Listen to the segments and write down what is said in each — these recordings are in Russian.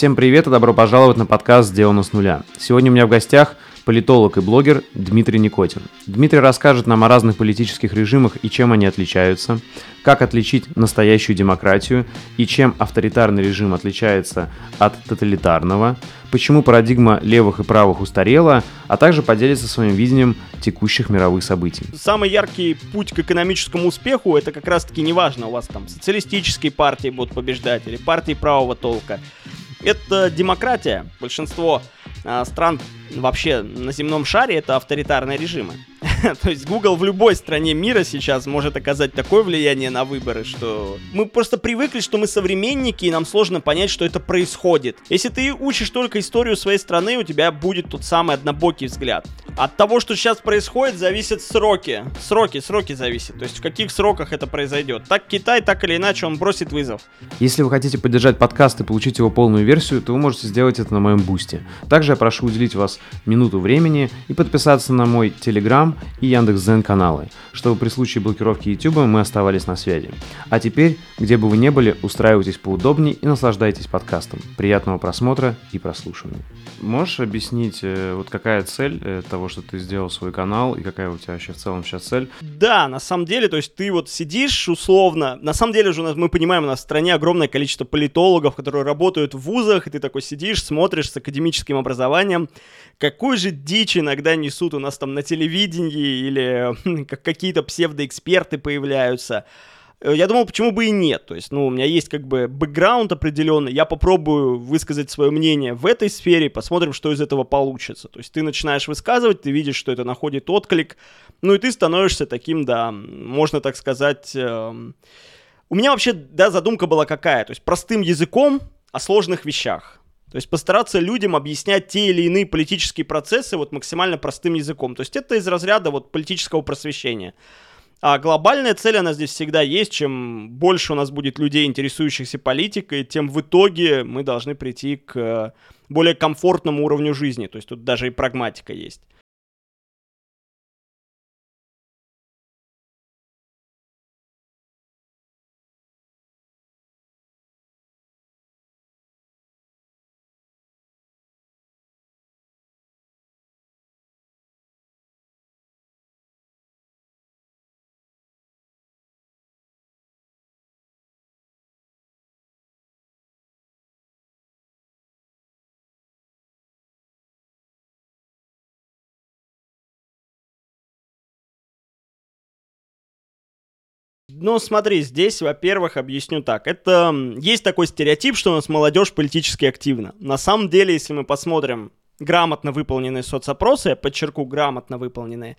Всем привет и добро пожаловать на подкаст «Сделано с нуля». Сегодня у меня в гостях политолог и блогер Дмитрий Никотин. Дмитрий расскажет нам о разных политических режимах и чем они отличаются, как отличить настоящую демократию и чем авторитарный режим отличается от тоталитарного, почему парадигма левых и правых устарела, а также поделится своим видением текущих мировых событий. Самый яркий путь к экономическому успеху это как раз-таки неважно, у вас там социалистические партии будут побеждать или партии правого толка. Это демократия. Большинство а, стран вообще на земном шаре это авторитарные режимы. То есть Google в любой стране мира сейчас может оказать такое влияние на выборы, что мы просто привыкли, что мы современники, и нам сложно понять, что это происходит. Если ты учишь только историю своей страны, у тебя будет тот самый однобокий взгляд. От того, что сейчас происходит, зависят сроки. Сроки, сроки зависят. То есть в каких сроках это произойдет. Так Китай, так или иначе, он бросит вызов. Если вы хотите поддержать подкаст и получить его полную версию, то вы можете сделать это на моем бусте. Также я прошу уделить вас минуту времени и подписаться на мой Telegram и Яндекс.Зен каналы, чтобы при случае блокировки YouTube мы оставались на связи. А теперь, где бы вы ни были, устраивайтесь поудобнее и наслаждайтесь подкастом. Приятного просмотра и прослушивания. Можешь объяснить, э, вот какая цель э, того, что ты сделал свой канал, и какая у тебя вообще в целом сейчас цель? Да, на самом деле, то есть ты вот сидишь условно, на самом деле же у нас, мы понимаем, у нас в стране огромное количество политологов, которые работают в вузах, и ты такой сидишь, смотришь с академическим образованием, какую же дичь иногда несут у нас там на телевидении или как какие-то псевдоэксперты появляются. Э, я думал, почему бы и нет. То есть, ну, у меня есть как бы бэкграунд определенный, я попробую высказать свое мнение в этой сфере, посмотрим, что из этого получится. То есть ты начинаешь высказывать, ты видишь, что это находит отклик, ну и ты становишься таким, да, можно так сказать... Э... У меня вообще, да, задумка была какая? То есть простым языком о сложных вещах. То есть постараться людям объяснять те или иные политические процессы вот максимально простым языком. То есть это из разряда вот политического просвещения. А глобальная цель, она здесь всегда есть. Чем больше у нас будет людей, интересующихся политикой, тем в итоге мы должны прийти к более комфортному уровню жизни. То есть тут даже и прагматика есть. Ну, смотри, здесь, во-первых, объясню так. Это есть такой стереотип, что у нас молодежь политически активна. На самом деле, если мы посмотрим грамотно выполненные соцопросы, я подчеркну, грамотно выполненные,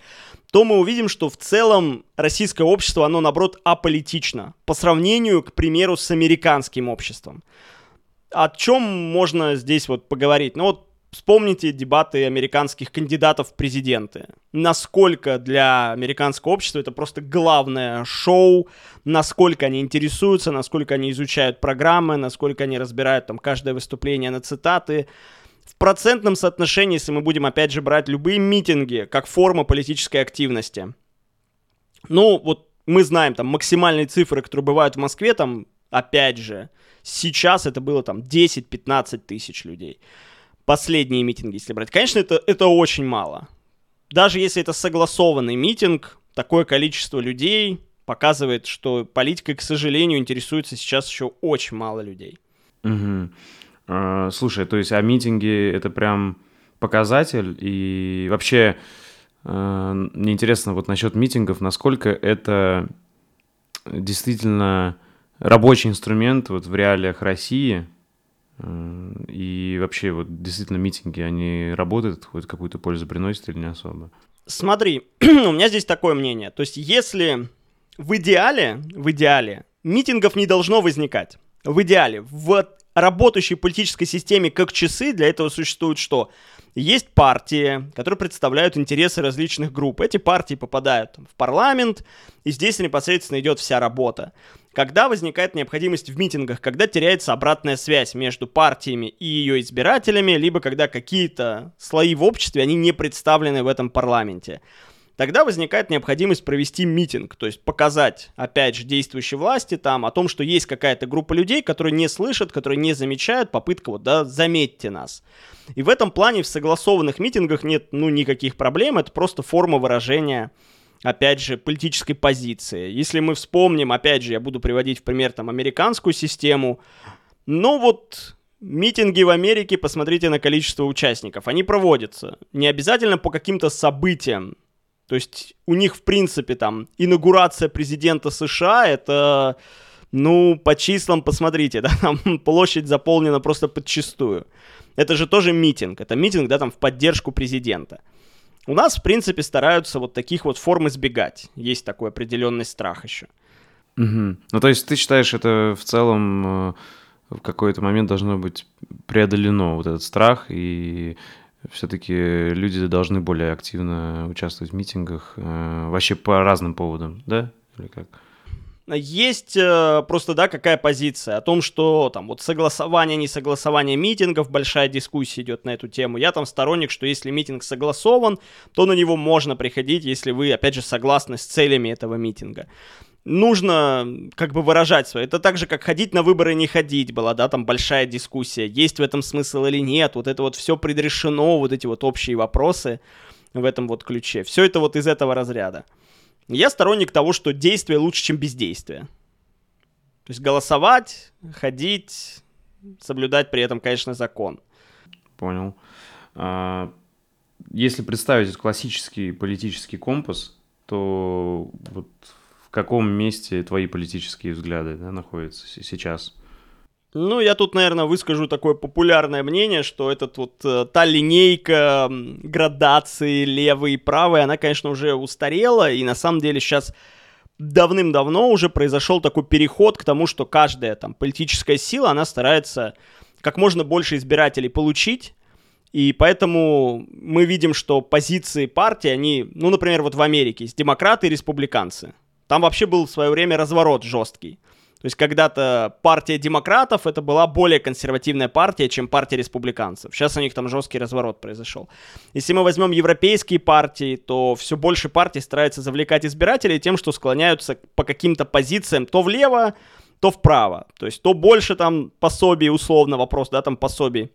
то мы увидим, что в целом российское общество, оно, наоборот, аполитично по сравнению, к примеру, с американским обществом. О чем можно здесь вот поговорить? Ну вот Вспомните дебаты американских кандидатов в президенты. Насколько для американского общества это просто главное шоу, насколько они интересуются, насколько они изучают программы, насколько они разбирают там каждое выступление на цитаты. В процентном соотношении, если мы будем опять же брать любые митинги как форма политической активности. Ну, вот мы знаем там максимальные цифры, которые бывают в Москве, там, опять же, сейчас это было там 10-15 тысяч людей последние митинги, если брать. Конечно, это, это очень мало. Даже если это согласованный митинг, такое количество людей показывает, что политикой, к сожалению, интересуется сейчас еще очень мало людей. Угу. Слушай, то есть, а митинги это прям показатель? И вообще, а, мне интересно вот насчет митингов, насколько это действительно рабочий инструмент вот в реалиях России – и вообще, вот действительно митинги, они работают, хоть какую-то пользу приносят или не особо? Смотри, у меня здесь такое мнение. То есть, если в идеале, в идеале, митингов не должно возникать. В идеале, в работающей политической системе как часы для этого существует что? Есть партии, которые представляют интересы различных групп. Эти партии попадают в парламент, и здесь непосредственно идет вся работа. Когда возникает необходимость в митингах, когда теряется обратная связь между партиями и ее избирателями, либо когда какие-то слои в обществе, они не представлены в этом парламенте. тогда возникает необходимость провести митинг, то есть показать, опять же, действующей власти там о том, что есть какая-то группа людей, которые не слышат, которые не замечают, попытка вот, да, заметьте нас. И в этом плане в согласованных митингах нет, ну, никаких проблем, это просто форма выражения опять же, политической позиции. Если мы вспомним, опять же, я буду приводить в пример там американскую систему, ну вот митинги в Америке, посмотрите на количество участников, они проводятся. Не обязательно по каким-то событиям. То есть у них, в принципе, там, инаугурация президента США, это, ну, по числам посмотрите, да, там площадь заполнена просто подчистую. Это же тоже митинг, это митинг, да, там, в поддержку президента. У нас, в принципе, стараются вот таких вот форм избегать. Есть такой определенный страх еще. Угу. Ну, то есть ты считаешь, это в целом э, в какой-то момент должно быть преодолено вот этот страх, и все-таки люди должны более активно участвовать в митингах, э, вообще по разным поводам, да? Или как? Есть э, просто, да, какая позиция о том, что там вот согласование, не согласование митингов, большая дискуссия идет на эту тему. Я там сторонник, что если митинг согласован, то на него можно приходить, если вы, опять же, согласны с целями этого митинга нужно как бы выражать свое. Это так же, как ходить на выборы не ходить была, да, там большая дискуссия, есть в этом смысл или нет, вот это вот все предрешено, вот эти вот общие вопросы в этом вот ключе. Все это вот из этого разряда. Я сторонник того, что действие лучше, чем бездействие. То есть голосовать, ходить, соблюдать при этом, конечно, закон. Понял. А, если представить классический политический компас, то вот в каком месте твои политические взгляды да, находятся сейчас? Ну, я тут, наверное, выскажу такое популярное мнение, что этот вот э, та линейка градации левый и правый, она, конечно, уже устарела, и на самом деле сейчас давным-давно уже произошел такой переход к тому, что каждая там политическая сила, она старается как можно больше избирателей получить, и поэтому мы видим, что позиции партии, они, ну, например, вот в Америке есть демократы и республиканцы. Там вообще был в свое время разворот жесткий. То есть когда-то партия демократов это была более консервативная партия, чем партия республиканцев. Сейчас у них там жесткий разворот произошел. Если мы возьмем европейские партии, то все больше партий стараются завлекать избирателей тем, что склоняются по каким-то позициям то влево, то вправо. То есть то больше там пособий, условно вопрос, да, там пособий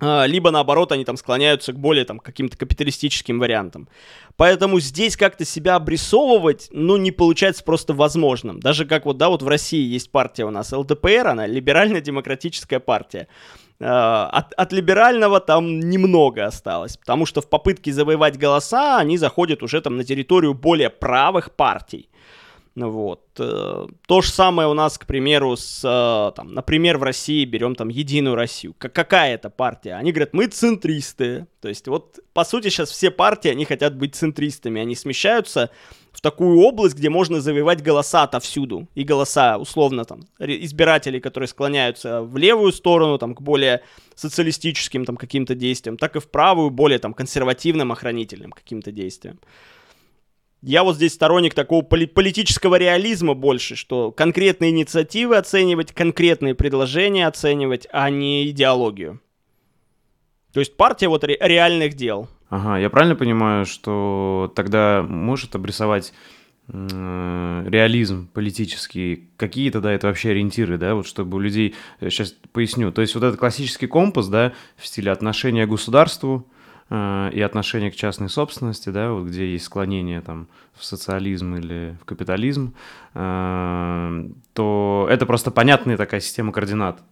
либо наоборот они там склоняются к более там каким-то капиталистическим вариантам. Поэтому здесь как-то себя обрисовывать, ну, не получается просто возможным. Даже как вот, да, вот в России есть партия у нас ЛДПР, она либерально-демократическая партия. А, от, от либерального там немного осталось, потому что в попытке завоевать голоса они заходят уже там на территорию более правых партий. Вот. Э, то же самое у нас, к примеру, с, э, там, например, в России берем там Единую Россию. Какая это партия? Они говорят, мы центристы. То есть вот, по сути, сейчас все партии, они хотят быть центристами. Они смещаются в такую область, где можно завоевать голоса отовсюду. И голоса, условно, там, избирателей, которые склоняются в левую сторону, там, к более социалистическим там каким-то действиям, так и в правую, более там консервативным, охранительным каким-то действиям. Я вот здесь сторонник такого поли- политического реализма больше, что конкретные инициативы оценивать, конкретные предложения оценивать, а не идеологию. То есть партия вот ре- реальных дел. Ага, я правильно понимаю, что тогда может обрисовать э, реализм политический, какие тогда это вообще ориентиры, да, вот чтобы у людей, сейчас э, поясню, то есть вот этот классический компас, да, в стиле отношения к государству, и отношение к частной собственности, да, вот где есть склонение там в социализм или в капитализм, э, то это просто понятная такая система координат.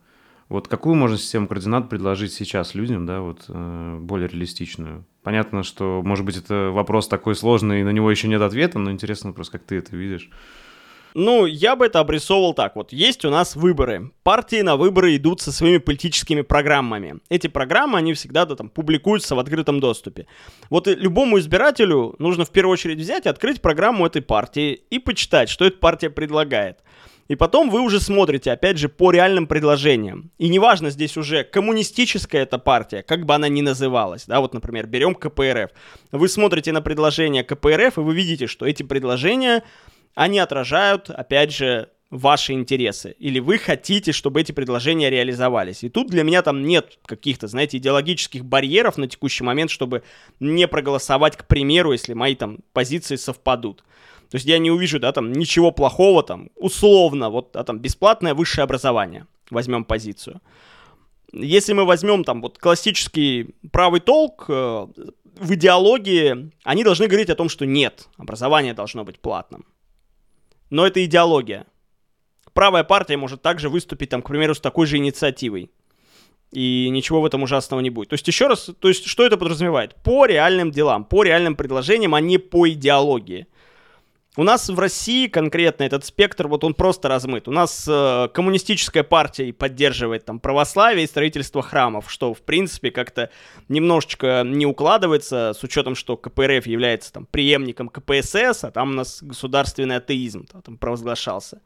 Вот какую можно систему координат предложить сейчас людям, да, вот э, более реалистичную? Понятно, что, может быть, это вопрос такой сложный, и на него еще нет ответа, но интересно просто, как ты это видишь. Ну, я бы это обрисовывал так. Вот есть у нас выборы. Партии на выборы идут со своими политическими программами. Эти программы, они всегда да, там, публикуются в открытом доступе. Вот любому избирателю нужно в первую очередь взять и открыть программу этой партии и почитать, что эта партия предлагает. И потом вы уже смотрите, опять же, по реальным предложениям. И неважно здесь уже, коммунистическая эта партия, как бы она ни называлась, да, вот, например, берем КПРФ. Вы смотрите на предложения КПРФ, и вы видите, что эти предложения они отражают, опять же, ваши интересы, или вы хотите, чтобы эти предложения реализовались. И тут для меня там нет каких-то, знаете, идеологических барьеров на текущий момент, чтобы не проголосовать, к примеру, если мои там позиции совпадут. То есть я не увижу, да, там ничего плохого, там, условно, вот, да, там, бесплатное высшее образование, возьмем позицию. Если мы возьмем там вот классический правый толк, э, в идеологии они должны говорить о том, что нет, образование должно быть платным. Но это идеология правая партия может также выступить, там, к примеру, с такой же инициативой. И ничего в этом ужасного не будет. То есть, еще раз, то есть, что это подразумевает? По реальным делам, по реальным предложениям, а не по идеологии. У нас в России конкретно этот спектр, вот он просто размыт. У нас э, коммунистическая партия поддерживает там православие и строительство храмов, что в принципе как-то немножечко не укладывается с учетом, что КПРФ является там преемником КПСС, а там у нас государственный атеизм там провозглашался.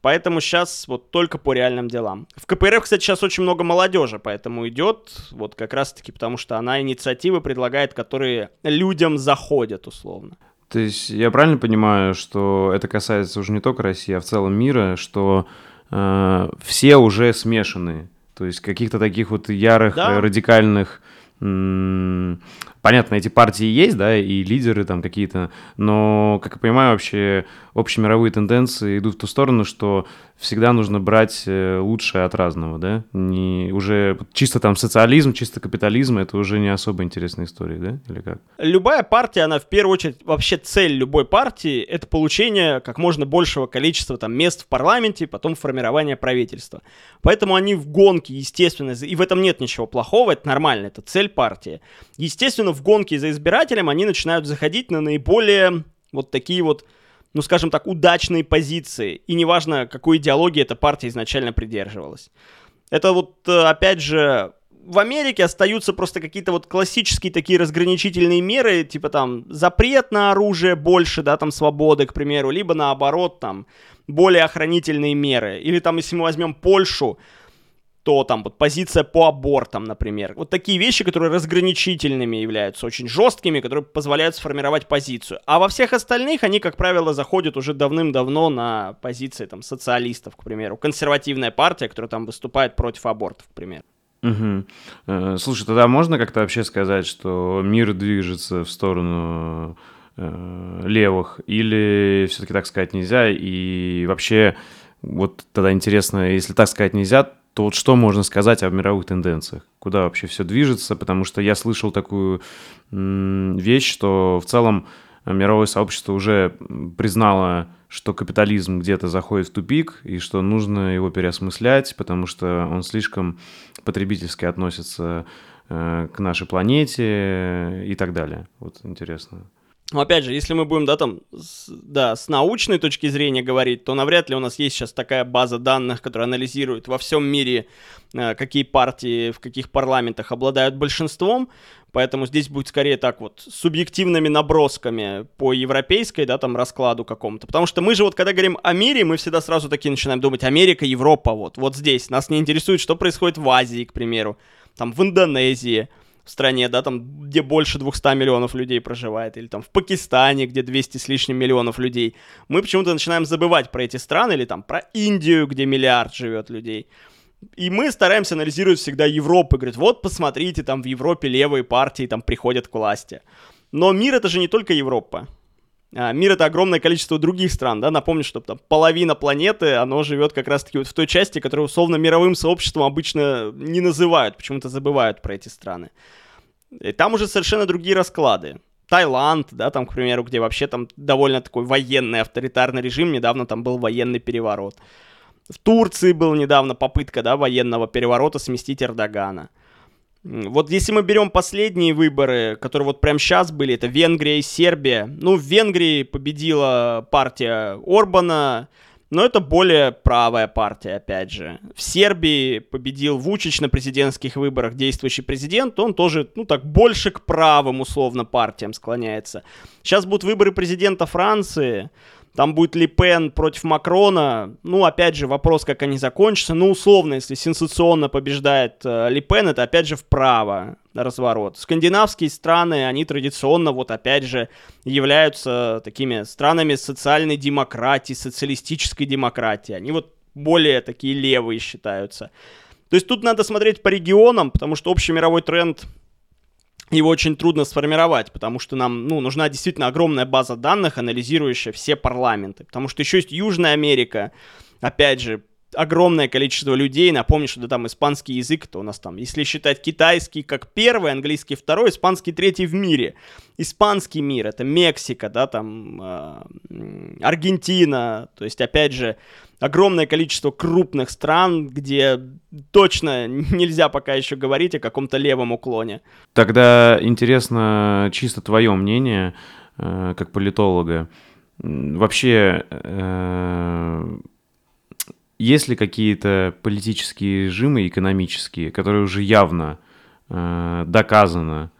Поэтому сейчас вот только по реальным делам. В КПРФ, кстати, сейчас очень много молодежи, поэтому идет вот как раз-таки потому, что она инициативы предлагает, которые людям заходят условно. То есть я правильно понимаю, что это касается уже не только России, а в целом мира, что э, все уже смешаны, то есть каких-то таких вот ярых да. радикальных понятно, эти партии есть, да, и лидеры там какие-то, но, как я понимаю, вообще общемировые тенденции идут в ту сторону, что всегда нужно брать э, лучшее от разного, да, не уже чисто там социализм, чисто капитализм, это уже не особо интересная история, да, или как? Любая партия, она в первую очередь, вообще цель любой партии, это получение как можно большего количества там мест в парламенте, потом формирование правительства. Поэтому они в гонке, естественно, и в этом нет ничего плохого, это нормально, это цель партии. Естественно, в гонке за избирателем они начинают заходить на наиболее вот такие вот ну, скажем так, удачные позиции. И неважно, какой идеологии эта партия изначально придерживалась. Это вот, э, опять же, в Америке остаются просто какие-то вот классические такие разграничительные меры, типа там запрет на оружие больше, да, там свободы, к примеру, либо наоборот там более охранительные меры. Или там, если мы возьмем Польшу, то там вот позиция по абортам, например. Вот такие вещи, которые разграничительными являются, очень жесткими, которые позволяют сформировать позицию. А во всех остальных они, как правило, заходят уже давным-давно на позиции там социалистов, к примеру. Консервативная партия, которая там выступает против абортов, к примеру. Угу. Слушай, тогда можно как-то вообще сказать, что мир движется в сторону э, левых, или все-таки так сказать нельзя, и вообще вот тогда интересно, если так сказать нельзя, то вот что можно сказать о мировых тенденциях? Куда вообще все движется? Потому что я слышал такую вещь, что в целом мировое сообщество уже признало, что капитализм где-то заходит в тупик, и что нужно его переосмыслять, потому что он слишком потребительски относится э, к нашей планете и так далее. Вот интересно. Но опять же, если мы будем, да, там, с, да, с научной точки зрения говорить, то навряд ли у нас есть сейчас такая база данных, которая анализирует во всем мире, э, какие партии в каких парламентах обладают большинством. Поэтому здесь будет скорее так вот, субъективными набросками по европейской, да, там, раскладу какому-то. Потому что мы же вот, когда говорим о мире, мы всегда сразу такие начинаем думать, Америка, Европа, вот, вот здесь. Нас не интересует, что происходит в Азии, к примеру, там, в Индонезии, в стране, да, там, где больше 200 миллионов людей проживает, или там в Пакистане, где 200 с лишним миллионов людей, мы почему-то начинаем забывать про эти страны, или там про Индию, где миллиард живет людей. И мы стараемся анализировать всегда Европу, говорит, вот посмотрите, там в Европе левые партии там приходят к власти. Но мир это же не только Европа. А, мир это огромное количество других стран, да, напомню, что там половина планеты, оно живет как раз-таки вот в той части, которую условно мировым сообществом обычно не называют, почему-то забывают про эти страны. И там уже совершенно другие расклады. Таиланд, да, там, к примеру, где вообще там довольно такой военный авторитарный режим, недавно там был военный переворот. В Турции была недавно попытка, да, военного переворота сместить Эрдогана. Вот если мы берем последние выборы, которые вот прямо сейчас были, это Венгрия и Сербия. Ну, в Венгрии победила партия Орбана, но это более правая партия, опять же. В Сербии победил Вучич на президентских выборах действующий президент, он тоже, ну так, больше к правым, условно, партиям склоняется. Сейчас будут выборы президента Франции, там будет Ли Пен против Макрона. Ну, опять же, вопрос, как они закончатся. Ну, условно, если сенсационно побеждает э, Ли Пен, это опять же вправо разворот. Скандинавские страны, они традиционно, вот опять же, являются такими странами социальной демократии, социалистической демократии. Они вот более такие левые считаются. То есть тут надо смотреть по регионам, потому что общий мировой тренд его очень трудно сформировать, потому что нам ну, нужна действительно огромная база данных, анализирующая все парламенты. Потому что еще есть Южная Америка, опять же, огромное количество людей. Напомню, что да, там испанский язык, то у нас там, если считать китайский как первый, английский второй, испанский третий в мире. Испанский мир, это Мексика, да, там э, Аргентина, то есть, опять же, огромное количество крупных стран, где точно нельзя пока еще говорить о каком-то левом уклоне. Тогда интересно чисто твое мнение, э, как политолога. Вообще, э, есть ли какие-то политические режимы экономические, которые уже явно э, доказано,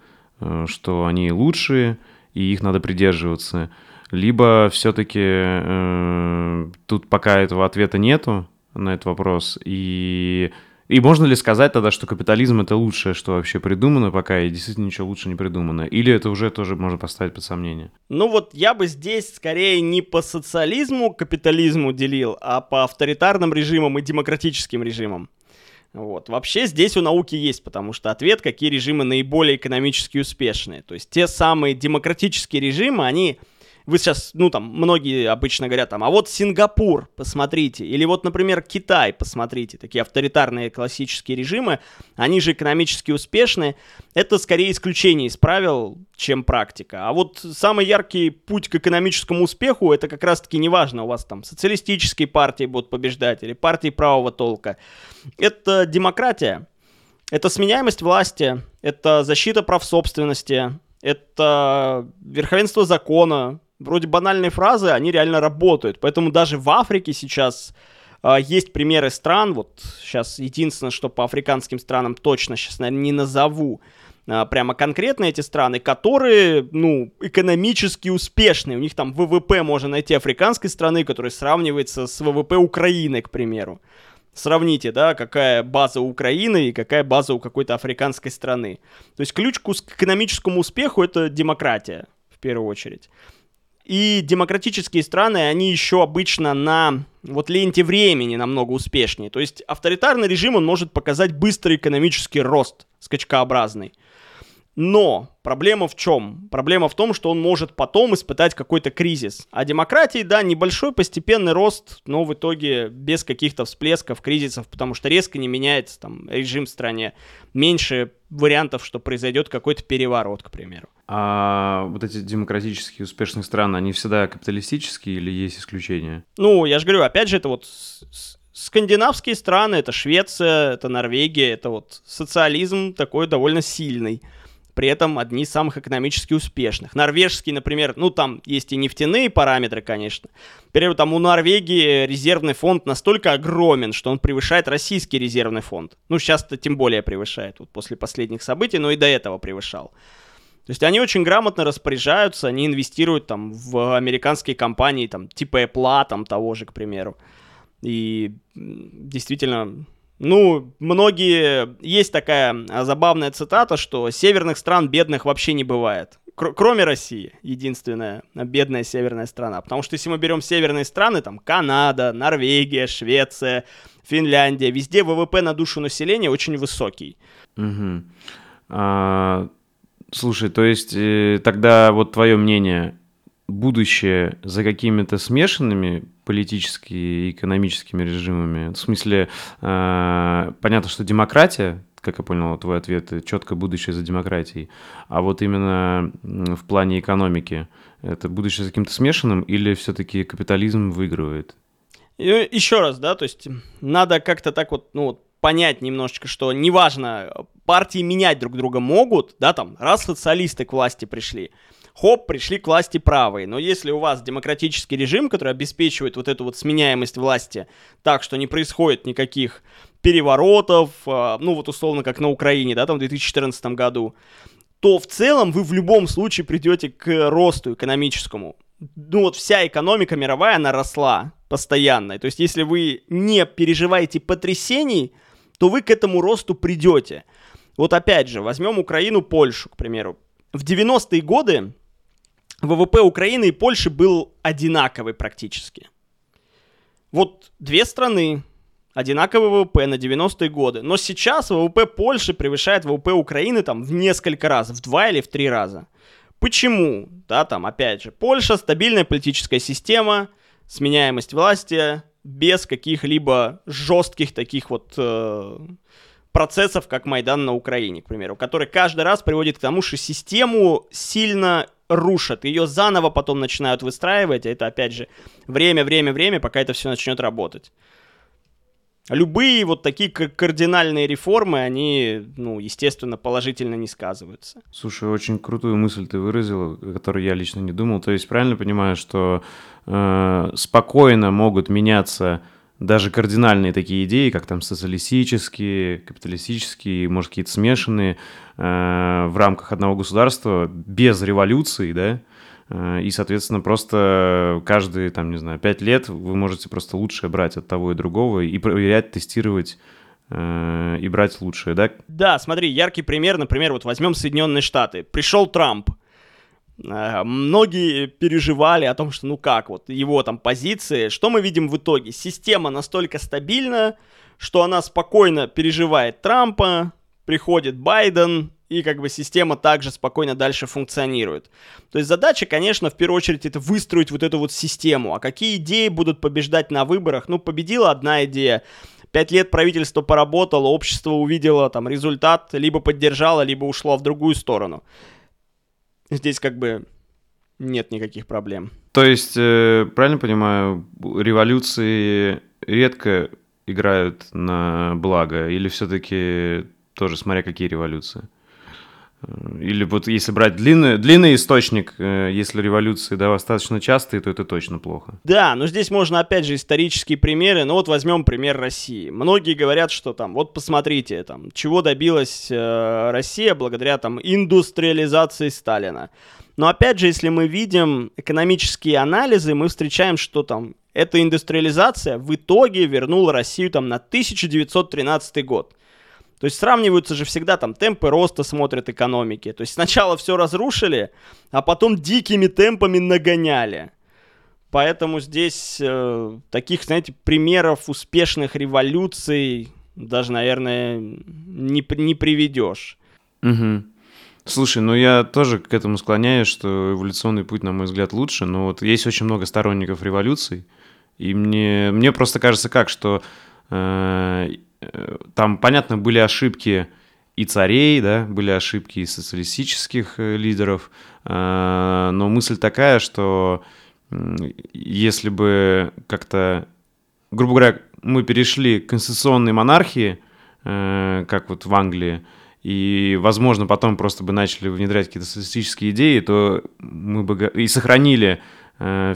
э, что они лучшие, и их надо придерживаться, либо все-таки э, тут пока этого ответа нету на этот вопрос, и и можно ли сказать тогда, что капитализм это лучшее, что вообще придумано пока, и действительно ничего лучше не придумано? Или это уже тоже можно поставить под сомнение? Ну вот я бы здесь скорее не по социализму, капитализму делил, а по авторитарным режимам и демократическим режимам. Вот. Вообще здесь у науки есть, потому что ответ, какие режимы наиболее экономически успешные. То есть те самые демократические режимы, они вы сейчас, ну там, многие обычно говорят там, а вот Сингапур, посмотрите, или вот, например, Китай, посмотрите, такие авторитарные классические режимы, они же экономически успешны, это скорее исключение из правил, чем практика. А вот самый яркий путь к экономическому успеху, это как раз-таки неважно, у вас там социалистические партии будут побеждать или партии правого толка, это демократия, это сменяемость власти, это защита прав собственности, это верховенство закона, вроде банальные фразы, они реально работают. Поэтому даже в Африке сейчас э, есть примеры стран, вот сейчас единственное, что по африканским странам точно сейчас, наверное, не назову, э, прямо конкретно эти страны, которые, ну, экономически успешные. У них там ВВП можно найти африканской страны, которая сравнивается с ВВП Украины, к примеру. Сравните, да, какая база у Украины и какая база у какой-то африканской страны. То есть ключ к экономическому успеху это демократия, в первую очередь. И демократические страны, они еще обычно на вот ленте времени намного успешнее. То есть авторитарный режим, он может показать быстрый экономический рост, скачкообразный. Но проблема в чем? Проблема в том, что он может потом испытать какой-то кризис. А демократии, да, небольшой постепенный рост, но в итоге без каких-то всплесков, кризисов, потому что резко не меняется там режим в стране. Меньше вариантов, что произойдет какой-то переворот, к примеру. А вот эти демократические успешные страны, они всегда капиталистические или есть исключения? Ну, я же говорю, опять же, это вот скандинавские страны, это Швеция, это Норвегия, это вот социализм такой довольно сильный при этом одни из самых экономически успешных. Норвежский, например, ну там есть и нефтяные параметры, конечно. Например, там у Норвегии резервный фонд настолько огромен, что он превышает российский резервный фонд. Ну сейчас-то тем более превышает, вот после последних событий, но и до этого превышал. То есть они очень грамотно распоряжаются, они инвестируют там в американские компании, там типа Apple, там того же, к примеру. И действительно ну, многие... Есть такая а, забавная цитата, что северных стран бедных вообще не бывает. Кр- кроме России, единственная бедная северная страна. Потому что если мы берем северные страны, там Канада, Норвегия, Швеция, Финляндия, везде ВВП на душу населения очень высокий. Угу. А, слушай, то есть э, тогда вот твое мнение, будущее за какими-то смешанными политическими и экономическими режимами? В смысле, э, понятно, что демократия, как я понял твой ответ, четко будущее за демократией, а вот именно в плане экономики, это будущее за каким-то смешанным или все-таки капитализм выигрывает? Еще раз, да, то есть надо как-то так вот, ну вот, понять немножечко, что неважно, партии менять друг друга могут, да, там, раз социалисты к власти пришли, хоп, пришли к власти правые. Но если у вас демократический режим, который обеспечивает вот эту вот сменяемость власти так, что не происходит никаких переворотов, а, ну вот условно как на Украине, да, там в 2014 году, то в целом вы в любом случае придете к росту экономическому. ну вот вся экономика мировая, она росла постоянно. То есть если вы не переживаете потрясений, то вы к этому росту придете. Вот опять же, возьмем Украину, Польшу, к примеру. В 90-е годы ВВП Украины и Польши был одинаковый практически. Вот две страны, одинаковый ВВП на 90-е годы. Но сейчас ВВП Польши превышает ВВП Украины там в несколько раз, в два или в три раза. Почему? Да, там, опять же, Польша стабильная политическая система, сменяемость власти без каких-либо жестких таких вот э, процессов, как Майдан на Украине, к примеру, который каждый раз приводит к тому, что систему сильно рушат, ее заново потом начинают выстраивать, а это, опять же, время, время, время, пока это все начнет работать любые вот такие кардинальные реформы, они, ну, естественно, положительно не сказываются. Слушай, очень крутую мысль ты выразил, о которой я лично не думал. То есть правильно понимаю, что э, спокойно могут меняться даже кардинальные такие идеи, как там социалистические, капиталистические, может, какие-то смешанные э, в рамках одного государства без революции, да, Э, и, соответственно, просто каждые, там, не знаю, пять лет вы можете просто лучшее брать от того и другого и проверять, тестировать э, и брать лучшее, да? Да, смотри, яркий пример, например, вот возьмем Соединенные Штаты. Пришел Трамп, Многие переживали о том, что ну как, вот его там позиции. Что мы видим в итоге? Система настолько стабильна, что она спокойно переживает Трампа, приходит Байден, и как бы система также спокойно дальше функционирует. То есть задача, конечно, в первую очередь это выстроить вот эту вот систему. А какие идеи будут побеждать на выборах? Ну, победила одна идея. Пять лет правительство поработало, общество увидело там результат, либо поддержало, либо ушло в другую сторону. Здесь как бы нет никаких проблем. То есть, э, правильно понимаю, революции редко играют на благо, или все-таки тоже смотря какие революции? Или вот если брать длинный, длинный источник, э, если революции да, достаточно частые, то это точно плохо. Да, но здесь можно опять же исторические примеры. Ну вот возьмем пример России. Многие говорят, что там, вот посмотрите, там, чего добилась э, Россия благодаря там индустриализации Сталина. Но опять же, если мы видим экономические анализы, мы встречаем, что там эта индустриализация в итоге вернула Россию там на 1913 год. То есть сравниваются же всегда там темпы роста смотрят экономики. То есть сначала все разрушили, а потом дикими темпами нагоняли. Поэтому здесь э, таких, знаете, примеров успешных революций даже, наверное, не, не приведешь. Угу. Слушай, ну я тоже к этому склоняюсь, что эволюционный путь, на мой взгляд, лучше, но вот есть очень много сторонников революций, и мне, мне просто кажется как, что э, там, понятно, были ошибки и царей, да, были ошибки и социалистических э, лидеров, э, но мысль такая, что если бы как-то, грубо говоря, мы перешли к конституционной монархии, э, как вот в Англии, и, возможно, потом просто бы начали внедрять какие-то социалистические идеи, то мы бы и сохранили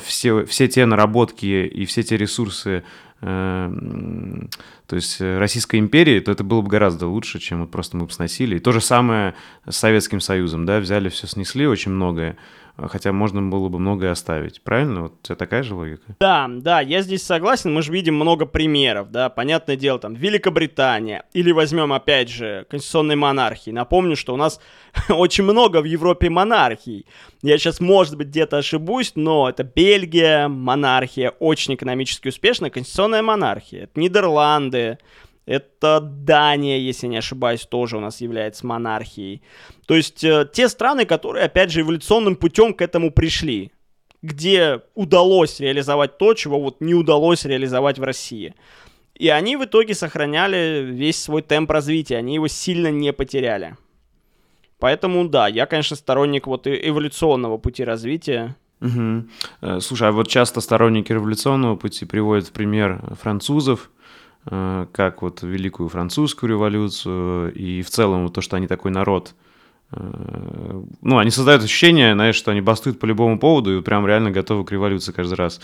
все, все те наработки и все те ресурсы то есть э, Российской империи, то это было бы гораздо лучше, чем вот просто мы бы сносили. И то же самое с Советским Союзом, да, взяли все, снесли очень многое, хотя можно было бы многое оставить. Правильно? Вот у тебя такая же логика? Да, да, я здесь согласен. Мы же видим много примеров, да. Понятное дело, там, Великобритания. Или возьмем, опять же, конституционной монархии. Напомню, что у нас очень много в Европе монархий. Я сейчас, может быть, где-то ошибусь, но это Бельгия, монархия, очень экономически успешная, конституционная монархия. Это Нидерланды, это Дания, если не ошибаюсь, тоже у нас является монархией. То есть э, те страны, которые, опять же, эволюционным путем к этому пришли, где удалось реализовать то, чего вот не удалось реализовать в России. И они в итоге сохраняли весь свой темп развития, они его сильно не потеряли. Поэтому да, я, конечно, сторонник вот эволюционного пути развития. Угу. Слушай, а вот часто сторонники революционного пути приводят в пример французов, Э, как вот Великую Французскую революцию и в целом то, что они такой народ. Э, ну, они создают ощущение, знаешь, что они бастуют по любому поводу и прям реально готовы к революции каждый раз.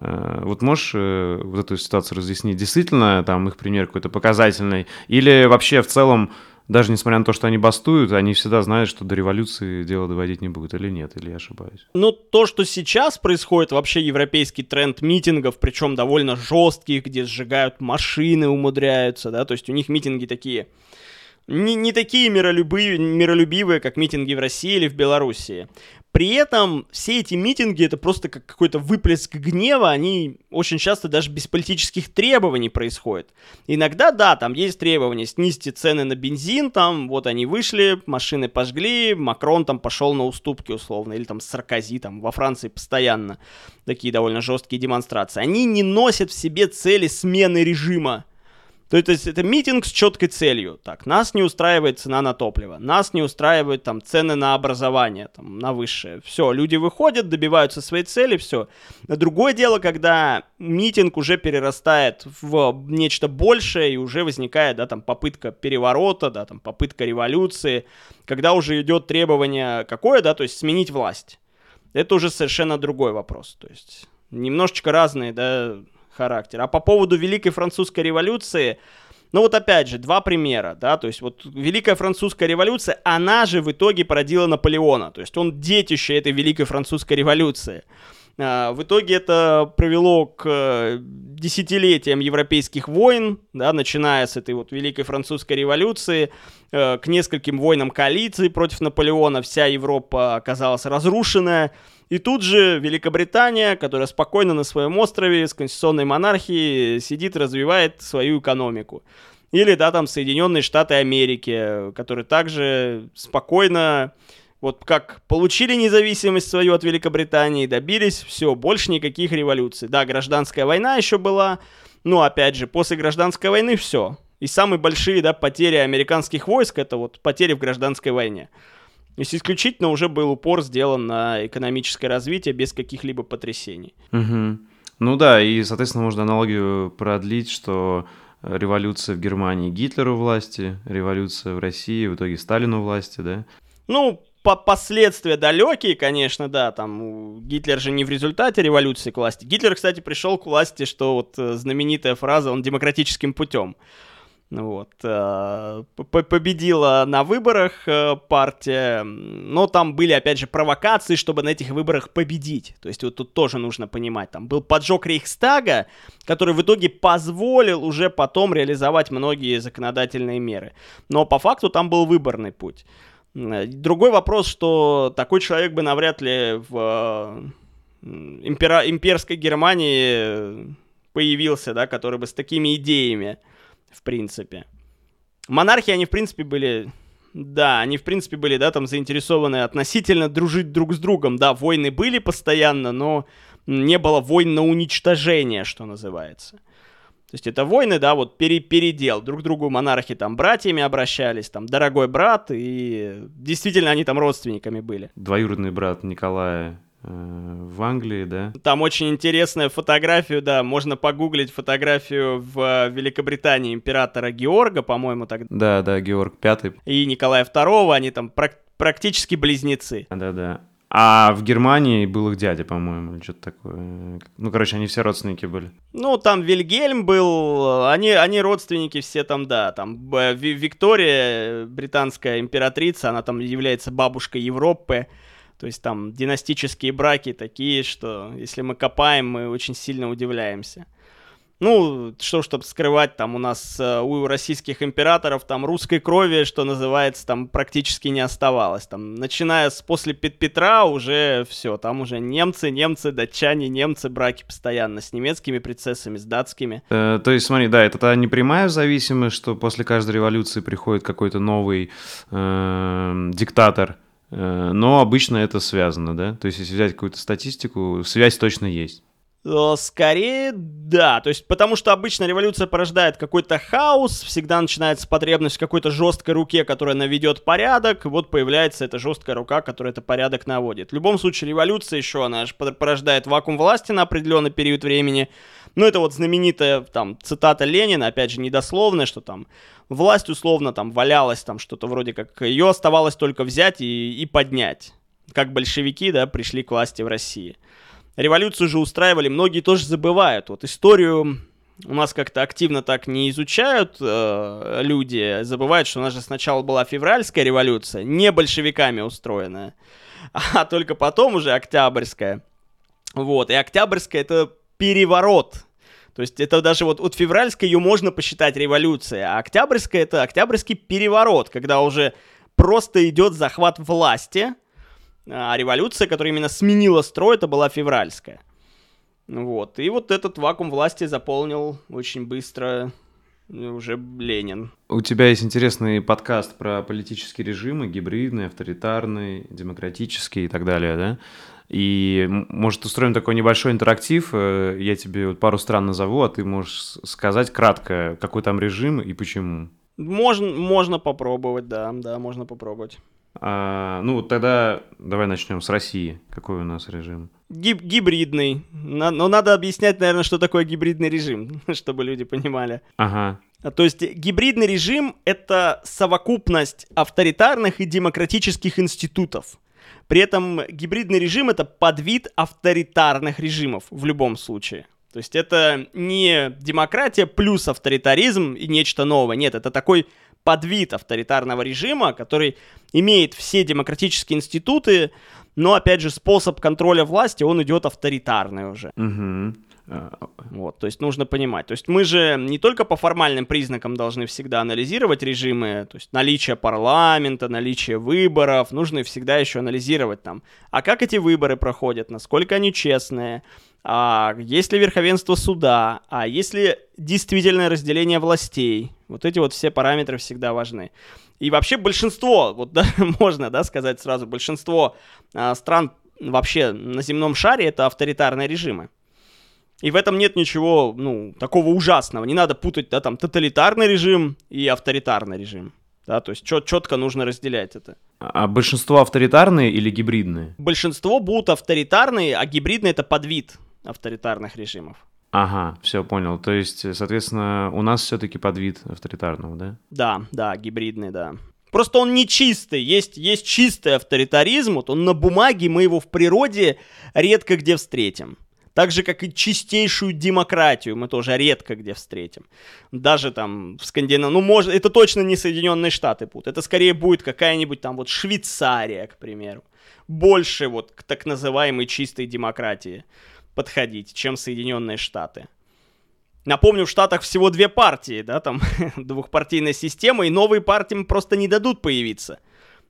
Э, вот можешь вот эту ситуацию разъяснить? Действительно, там их пример какой-то показательный? Или вообще в целом даже несмотря на то, что они бастуют, они всегда знают, что до революции дело доводить не будут, или нет, или я ошибаюсь? Ну, то, что сейчас происходит, вообще европейский тренд митингов, причем довольно жестких, где сжигают машины, умудряются, да, то есть у них митинги такие не, не такие миролюбивые, миролюбивые, как митинги в России или в Белоруссии. При этом все эти митинги это просто как какой-то выплеск гнева, они очень часто даже без политических требований происходят. Иногда, да, там есть требования, снизьте цены на бензин, там, вот они вышли, машины пожгли, Макрон там пошел на уступки условно, или там Саркози, там во Франции постоянно такие довольно жесткие демонстрации. Они не носят в себе цели смены режима. То есть это митинг с четкой целью. Так, нас не устраивает цена на топливо, нас не устраивают там цены на образование, там, на высшее. Все, люди выходят, добиваются своей цели, все. Другое дело, когда митинг уже перерастает в нечто большее и уже возникает, да, там, попытка переворота, да, там, попытка революции, когда уже идет требование какое, да, то есть сменить власть. Это уже совершенно другой вопрос. То есть немножечко разные, да, характер. А по поводу Великой Французской революции, ну вот опять же, два примера, да, то есть вот Великая Французская революция, она же в итоге породила Наполеона, то есть он детище этой Великой Французской революции. А, в итоге это привело к э, десятилетиям европейских войн, да, начиная с этой вот Великой Французской революции, э, к нескольким войнам коалиции против Наполеона. Вся Европа оказалась разрушенная. И тут же Великобритания, которая спокойно на своем острове с конституционной монархией сидит развивает свою экономику. Или, да, там Соединенные Штаты Америки, которые также спокойно, вот как получили независимость свою от Великобритании, добились, все, больше никаких революций. Да, гражданская война еще была, но, опять же, после гражданской войны все. И самые большие, да, потери американских войск, это вот потери в гражданской войне. То есть исключительно уже был упор сделан на экономическое развитие без каких-либо потрясений. Угу. Ну да, и, соответственно, можно аналогию продлить, что революция в Германии Гитлеру власти, революция в России в итоге Сталину власти, да? Ну, по последствия далекие, конечно, да, там Гитлер же не в результате революции к власти. Гитлер, кстати, пришел к власти, что вот э, знаменитая фраза, он демократическим путем. Вот. Э, победила на выборах э, партия, но там были, опять же, провокации, чтобы на этих выборах победить. То есть вот тут тоже нужно понимать. Там был поджог Рейхстага, который в итоге позволил уже потом реализовать многие законодательные меры. Но по факту там был выборный путь. Другой вопрос, что такой человек бы навряд ли в э, импера- имперской Германии появился, да, который бы с такими идеями в принципе. Монархи, они, в принципе, были... Да, они, в принципе, были, да, там заинтересованы относительно дружить друг с другом. Да, войны были постоянно, но не было войн на уничтожение, что называется. То есть это войны, да, вот пере передел. Друг другу монархи там братьями обращались, там, дорогой брат, и действительно они там родственниками были. Двоюродный брат Николая Э, в Англии, да? Там очень интересная фотография, да, можно погуглить фотографию в Великобритании императора Георга, по-моему, так. Да, да, Георг Пятый. И Николая II, они там прак- практически близнецы. Да, да. А в Германии был их дядя, по-моему, или что-то такое. Ну, короче, они все родственники были. Ну, там Вильгельм был, они, они родственники все там, да. Там Виктория, британская императрица, она там является бабушкой Европы. То есть там династические браки такие, что если мы копаем, мы очень сильно удивляемся. Ну, что, чтобы скрывать, там у нас э, у российских императоров там русской крови, что называется, там практически не оставалось. Там, начиная с после Петра уже все, там уже немцы, немцы, датчане, немцы, браки постоянно с немецкими принцессами, с датскими. Э, то есть, смотри, да, это не прямая зависимость, что после каждой революции приходит какой-то новый э, диктатор, Э, но обычно это связано, да? То есть, если взять какую-то статистику, связь точно есть. Э, скорее, да. То есть, потому что обычно революция порождает какой-то хаос, всегда начинается потребность в какой-то жесткой руке, которая наведет порядок, и вот появляется эта жесткая рука, которая этот порядок наводит. В любом случае, революция еще, она же порождает вакуум власти на определенный период времени. Ну, это вот знаменитая там цитата Ленина, опять же, недословная, что там власть условно там валялась, там что-то вроде как, ее оставалось только взять и, и поднять. Как большевики, да, пришли к власти в России. Революцию же устраивали, многие тоже забывают. Вот историю у нас как-то активно так не изучают э, люди, забывают, что у нас же сначала была февральская революция, не большевиками устроенная, а только потом уже октябрьская. Вот, и октябрьская это переворот. То есть это даже вот от февральской ее можно посчитать революцией, а октябрьская это октябрьский переворот, когда уже просто идет захват власти, а революция, которая именно сменила строй, это была февральская. Вот. И вот этот вакуум власти заполнил очень быстро уже Ленин. У тебя есть интересный подкаст про политические режимы, гибридный, авторитарный, демократический и так далее, да? И, может, устроим такой небольшой интерактив. Э, я тебе вот пару стран назову, а ты можешь сказать кратко, какой там режим и почему. Можно, можно попробовать, да, да, можно попробовать. А, ну, тогда давай начнем с России. Какой у нас режим? Гиб гибридный. Но, но надо объяснять, наверное, что такое гибридный режим, чтобы люди понимали. Ага. А, то есть гибридный режим — это совокупность авторитарных и демократических институтов. При этом гибридный режим — это подвид авторитарных режимов в любом случае. То есть это не демократия плюс авторитаризм и нечто новое. Нет, это такой подвид авторитарного режима, который имеет все демократические институты, но, опять же, способ контроля власти, он идет авторитарный уже. Угу. Вот, то есть нужно понимать. То есть мы же не только по формальным признакам должны всегда анализировать режимы, то есть наличие парламента, наличие выборов, нужно всегда еще анализировать там, а как эти выборы проходят, насколько они честные, а есть ли верховенство суда, а есть ли действительное разделение властей. Вот эти вот все параметры всегда важны. И вообще большинство, вот да, можно да, сказать сразу, большинство а, стран вообще на земном шаре это авторитарные режимы. И в этом нет ничего, ну, такого ужасного. Не надо путать, да, там, тоталитарный режим и авторитарный режим. Да, то есть чет четко нужно разделять это. А большинство авторитарные или гибридные? Большинство будут авторитарные, а гибридные это подвид авторитарных режимов. Ага, все понял. То есть, соответственно, у нас все-таки подвид авторитарного, да? Да, да, гибридный, да. Просто он не чистый. Есть, есть чистый авторитаризм. Вот он на бумаге, мы его в природе редко где встретим. Так же, как и чистейшую демократию мы тоже редко где встретим. Даже там в Скандинавии, ну, может, это точно не Соединенные Штаты будут. Это скорее будет какая-нибудь там вот Швейцария, к примеру. Больше вот к так называемой чистой демократии подходить, чем Соединенные Штаты. Напомню, в Штатах всего две партии, да, там двухпартийная система, и новые партии просто не дадут появиться.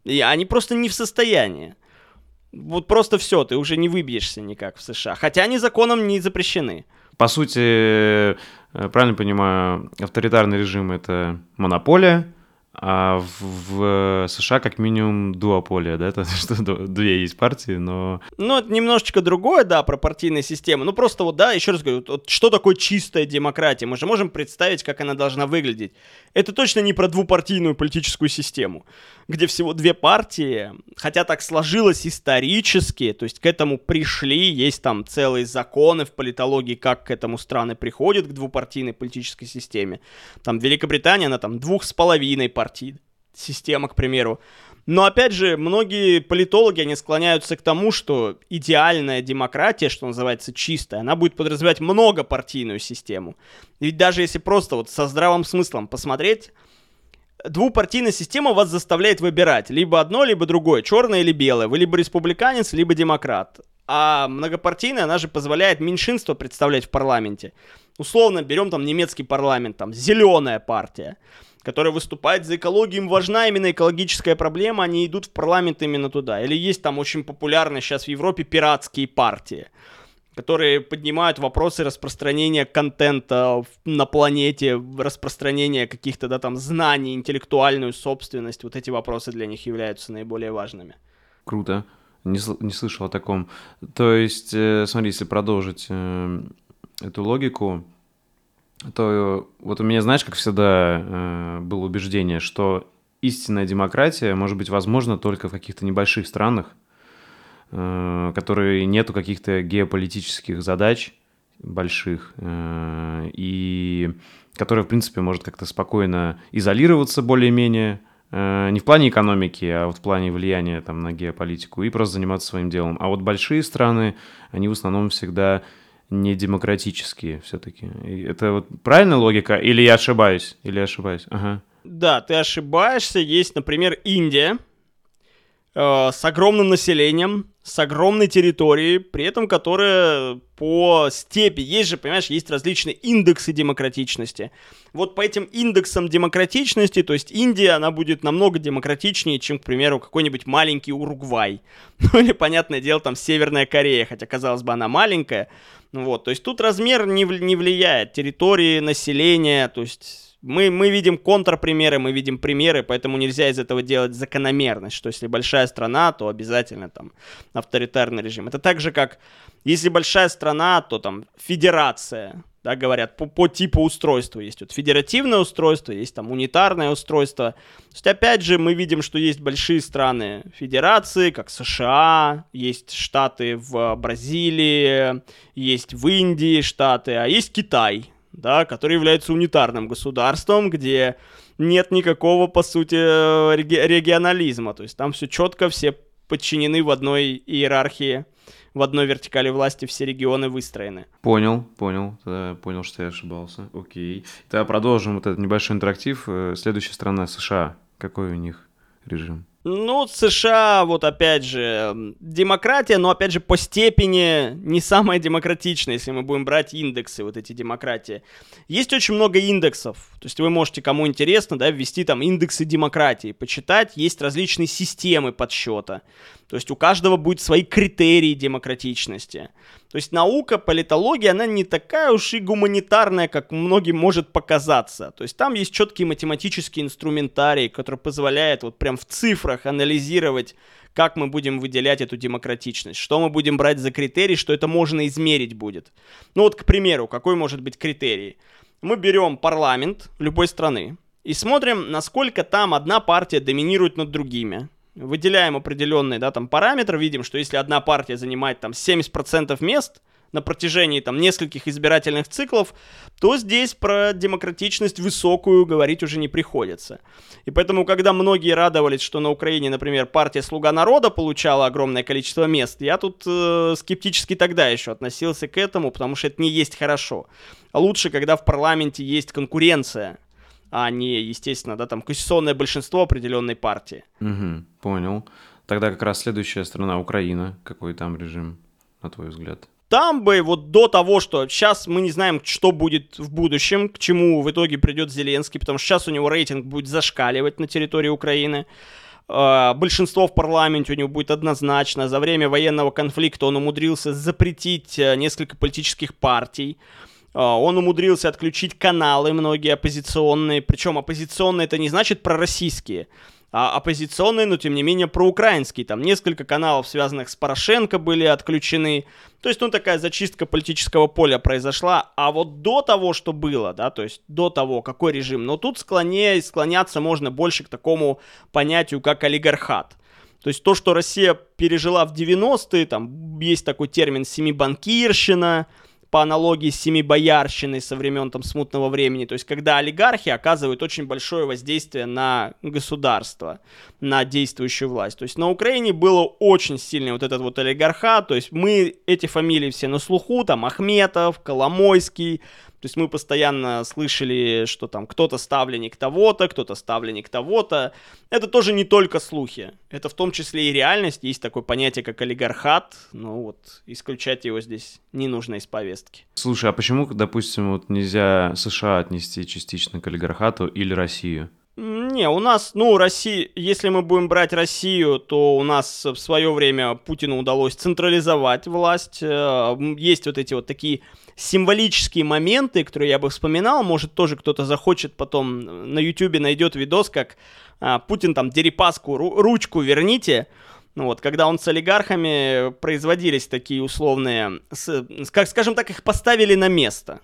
И они просто не в состоянии. Вот просто все, ты уже не выбьешься никак в США. Хотя они законом не запрещены. По сути, э, правильно понимаю, авторитарный режим это монополия, а в, в США как минимум дуополия, да, это что две есть партии, но... Ну, это немножечко другое, да, про партийную систему. Ну, просто вот, да, еще раз говорю, вот, что такое чистая демократия? Мы же можем представить, как она должна выглядеть. Это точно не про двупартийную политическую систему, где всего две партии, хотя так сложилось исторически, то есть к этому пришли, есть там целые законы в политологии, как к этому страны приходят, к двупартийной политической системе. Там Великобритания, она там двух с половиной партий партий, система, к примеру. Но опять же, многие политологи, они склоняются к тому, что идеальная демократия, что называется чистая, она будет подразумевать многопартийную систему. Ведь даже если просто вот со здравым смыслом посмотреть, двупартийная система вас заставляет выбирать либо одно, либо другое, черное или белое. Вы либо республиканец, либо демократ. А многопартийная, она же позволяет меньшинство представлять в парламенте. Условно берем там немецкий парламент, там зеленая партия которая выступает за экологию, им важна именно экологическая проблема, они идут в парламент именно туда. Или есть там очень популярные сейчас в Европе пиратские партии, которые поднимают вопросы распространения контента на планете, распространения каких-то, да, там, знаний, интеллектуальную собственность. Вот эти вопросы для них являются наиболее важными. Круто. Не, не слышал о таком. То есть, э, смотри, если продолжить э, эту логику, то вот у меня, знаешь, как всегда э, было убеждение, что истинная демократия может быть возможна только в каких-то небольших странах, э, которые нету каких-то геополитических задач больших, э, и которая, в принципе, может как-то спокойно изолироваться более-менее, э, не в плане экономики, а вот в плане влияния там, на геополитику, и просто заниматься своим делом. А вот большие страны, они в основном всегда не демократические все-таки. Это вот правильная логика? Или я ошибаюсь? Или я ошибаюсь? Ага. Да, ты ошибаешься. Есть, например, Индия э, с огромным населением, с огромной территорией, при этом которая по степи, есть же, понимаешь, есть различные индексы демократичности. Вот по этим индексам демократичности, то есть Индия, она будет намного демократичнее, чем, к примеру, какой-нибудь маленький Уругвай. Ну или, понятное дело, там Северная Корея, хотя, казалось бы, она маленькая. Вот, то есть тут размер не, не влияет, территории, населения, то есть мы, мы видим контрпримеры, мы видим примеры, поэтому нельзя из этого делать закономерность, что если большая страна, то обязательно там авторитарный режим. Это так же, как если большая страна, то там федерация, да, говорят, по, по типу устройства. Есть вот федеративное устройство, есть там унитарное устройство. То есть, опять же, мы видим, что есть большие страны федерации, как США, есть штаты в Бразилии, есть в Индии штаты, а есть Китай, да, который является унитарным государством, где нет никакого, по сути, реги- регионализма. То есть там все четко, все подчинены в одной иерархии, в одной вертикали власти, все регионы выстроены. Понял, понял, Тогда понял, что я ошибался. Окей. Тогда продолжим вот этот небольшой интерактив. Э, следующая страна США. Какой у них режим? Ну, США, вот опять же, демократия, но опять же по степени не самая демократичная, если мы будем брать индексы, вот эти демократии. Есть очень много индексов, то есть вы можете, кому интересно, да, ввести там индексы демократии, почитать, есть различные системы подсчета. То есть у каждого будет свои критерии демократичности. То есть наука, политология, она не такая уж и гуманитарная, как многим может показаться. То есть там есть четкий математический инструментарий, который позволяет вот прям в цифрах анализировать, как мы будем выделять эту демократичность, что мы будем брать за критерий, что это можно измерить будет. Ну вот, к примеру, какой может быть критерий? Мы берем парламент любой страны и смотрим, насколько там одна партия доминирует над другими выделяем определенные, да, там параметры, видим, что если одна партия занимает там 70% мест на протяжении там нескольких избирательных циклов, то здесь про демократичность высокую говорить уже не приходится. И поэтому, когда многие радовались, что на Украине, например, партия «Слуга народа» получала огромное количество мест, я тут э, скептически тогда еще относился к этому, потому что это не есть хорошо. Лучше, когда в парламенте есть конкуренция, а не, естественно, да, там конституционное большинство определенной партии. Угу, понял. Тогда как раз следующая страна Украина. Какой там режим, на твой взгляд? Там бы вот до того, что сейчас мы не знаем, что будет в будущем, к чему в итоге придет Зеленский, потому что сейчас у него рейтинг будет зашкаливать на территории Украины. А, большинство в парламенте у него будет однозначно. За время военного конфликта он умудрился запретить э, несколько политических партий. А, он умудрился отключить каналы многие оппозиционные, причем оппозиционные это не значит пророссийские, а оппозиционные, но тем не менее проукраинские. Там несколько каналов, связанных с Порошенко, были отключены. То есть, ну, такая зачистка политического поля произошла. А вот до того, что было, да, то есть до того, какой режим, но тут склоне, склоняться можно больше к такому понятию, как олигархат. То есть то, что Россия пережила в 90-е, там есть такой термин «семибанкирщина», по аналогии с Семибоярщиной со времен там смутного времени, то есть когда олигархи оказывают очень большое воздействие на государство, на действующую власть. То есть на Украине было очень сильный вот этот вот олигархат, то есть мы, эти фамилии все на слуху, там Ахметов, Коломойский, то есть мы постоянно слышали, что там кто-то ставленник того-то, кто-то ставленник того-то. Это тоже не только слухи. Это в том числе и реальность. Есть такое понятие, как олигархат. Ну вот, исключать его здесь не нужно из повестки. Слушай, а почему, допустим, вот нельзя США отнести частично к олигархату или Россию? Не, у нас, ну, Россия, если мы будем брать Россию, то у нас в свое время Путину удалось централизовать власть. Э, есть вот эти вот такие символические моменты, которые я бы вспоминал, может тоже кто-то захочет потом на YouTube найдет видос, как а, Путин там Дерипаску ру- ручку верните, ну вот, когда он с олигархами производились такие условные, с, как скажем так, их поставили на место.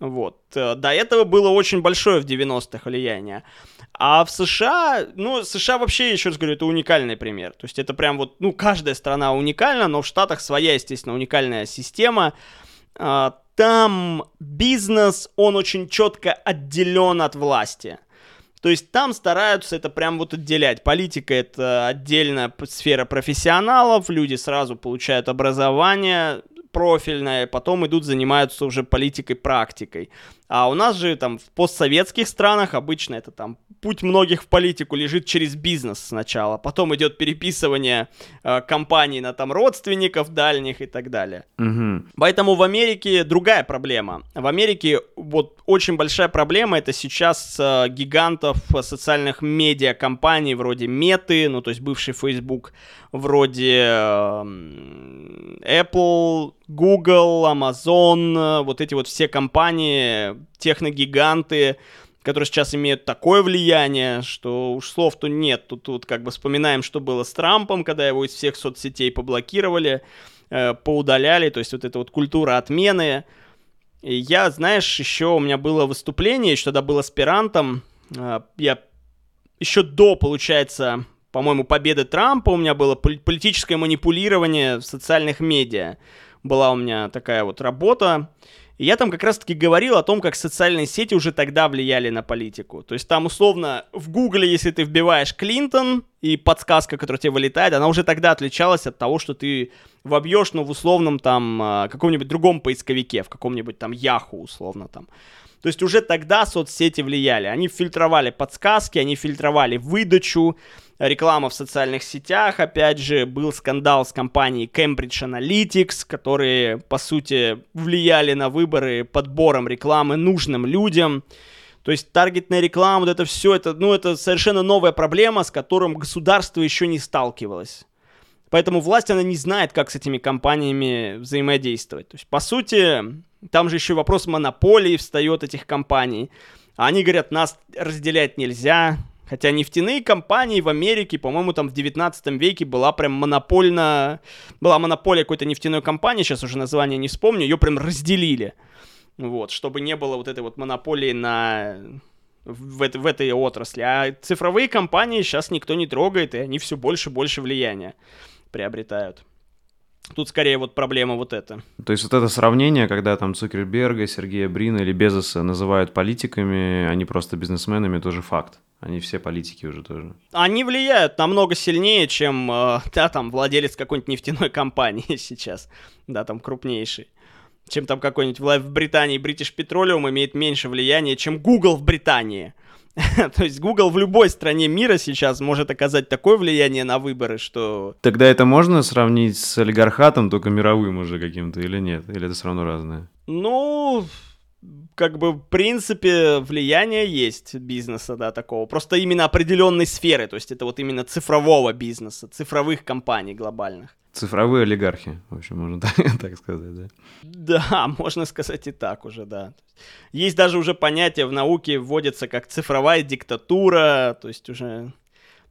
Вот. До этого было очень большое в 90-х влияние. А в США, ну, США вообще, еще раз говорю, это уникальный пример. То есть это прям вот, ну, каждая страна уникальна, но в Штатах своя, естественно, уникальная система. Там бизнес, он очень четко отделен от власти. То есть там стараются это прям вот отделять. Политика это отдельная сфера профессионалов, люди сразу получают образование, профильное, потом идут занимаются уже политикой-практикой. А у нас же там в постсоветских странах обычно это там путь многих в политику лежит через бизнес сначала, потом идет переписывание э, компаний на там родственников дальних и так далее. Угу. Поэтому в Америке другая проблема. В Америке вот очень большая проблема это сейчас э, гигантов социальных медиа компаний вроде Меты, ну то есть бывший Facebook, вроде э, Apple, Google, Amazon, э, вот эти вот все компании, техногиганты, которые сейчас имеют такое влияние, что уж слов-то нет. Тут, тут как бы вспоминаем, что было с Трампом, когда его из всех соцсетей поблокировали, э, поудаляли, то есть вот эта вот культура отмены. И я, знаешь, еще у меня было выступление, еще тогда был аспирантом, э, я еще до, получается, по-моему, победы Трампа у меня было политическое манипулирование в социальных медиа. Была у меня такая вот работа. И я там как раз-таки говорил о том, как социальные сети уже тогда влияли на политику. То есть там условно в Гугле, если ты вбиваешь Клинтон, и подсказка, которая тебе вылетает, она уже тогда отличалась от того, что ты вобьешь, ну, в условном там а, каком-нибудь другом поисковике, в каком-нибудь там Яху условно там. То есть уже тогда соцсети влияли. Они фильтровали подсказки, они фильтровали выдачу, реклама в социальных сетях. Опять же, был скандал с компанией Cambridge Analytics, которые, по сути, влияли на выборы подбором рекламы нужным людям. То есть таргетная реклама, вот это все, это, ну, это совершенно новая проблема, с которым государство еще не сталкивалось. Поэтому власть, она не знает, как с этими компаниями взаимодействовать. То есть, по сути, там же еще вопрос монополии встает этих компаний. Они говорят, нас разделять нельзя, Хотя нефтяные компании в Америке, по-моему, там в 19 веке была прям монопольна... Была монополия какой-то нефтяной компании, сейчас уже название не вспомню, ее прям разделили. Вот, чтобы не было вот этой вот монополии на... В, это, в этой отрасли. А цифровые компании сейчас никто не трогает, и они все больше и больше влияния приобретают. Тут скорее вот проблема вот эта. То есть вот это сравнение, когда там Цукерберга, Сергея Брина или Безоса называют политиками, а не просто бизнесменами, тоже факт. Они все политики уже тоже. Они влияют намного сильнее, чем, э, да, там, владелец какой-нибудь нефтяной компании сейчас, да, там, крупнейший. Чем там какой-нибудь в Британии British Petroleum имеет меньше влияния, чем Google в Британии. То есть Google в любой стране мира сейчас может оказать такое влияние на выборы, что... Тогда это можно сравнить с олигархатом, только мировым уже каким-то, или нет? Или это все равно разное? Ну, как бы, в принципе, влияние есть бизнеса, да, такого. Просто именно определенной сферы, то есть это вот именно цифрового бизнеса, цифровых компаний глобальных. Цифровые олигархи, в общем, можно так, так сказать, да? Да, можно сказать и так уже, да. Есть даже уже понятие в науке вводится как цифровая диктатура, то есть уже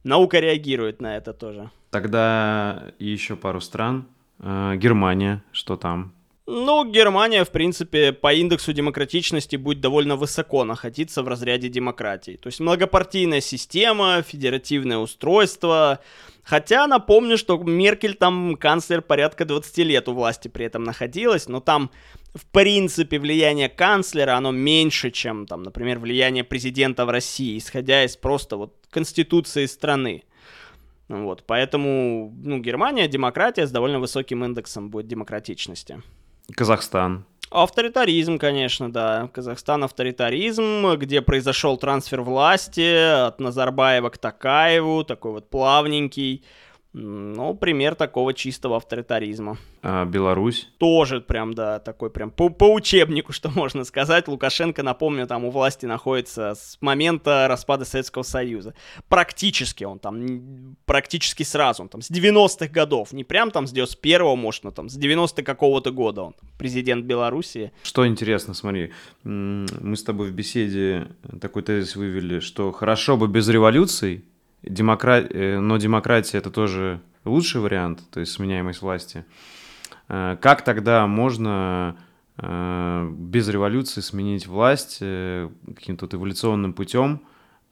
наука реагирует на это тоже. Тогда еще пару стран. Э, Германия, что там? Ну, Германия, в принципе, по индексу демократичности будет довольно высоко находиться в разряде демократии. То есть многопартийная система, федеративное устройство. Хотя напомню, что Меркель там канцлер порядка 20 лет у власти при этом находилась, но там в принципе влияние канцлера, оно меньше, чем там, например, влияние президента в России, исходя из просто вот конституции страны. Вот, поэтому, ну, Германия, демократия с довольно высоким индексом будет демократичности. Казахстан. Авторитаризм, конечно, да. Казахстан авторитаризм, где произошел трансфер власти от Назарбаева к Такаеву, такой вот плавненький. Ну, пример такого чистого авторитаризма. А Беларусь? Тоже прям, да, такой прям по, по учебнику, что можно сказать. Лукашенко, напомню, там у власти находится с момента распада Советского Союза. Практически он там, практически сразу, он там с 90-х годов. Не прям там с 91-го, может, но там с 90 какого-то года он президент Беларуси. Что интересно, смотри, мы с тобой в беседе такой тезис вывели, что хорошо бы без революций, демократ... Э, но демократия это тоже лучший вариант, то есть сменяемость власти. Э, как тогда можно э, без революции сменить власть каким-то эволюционным путем,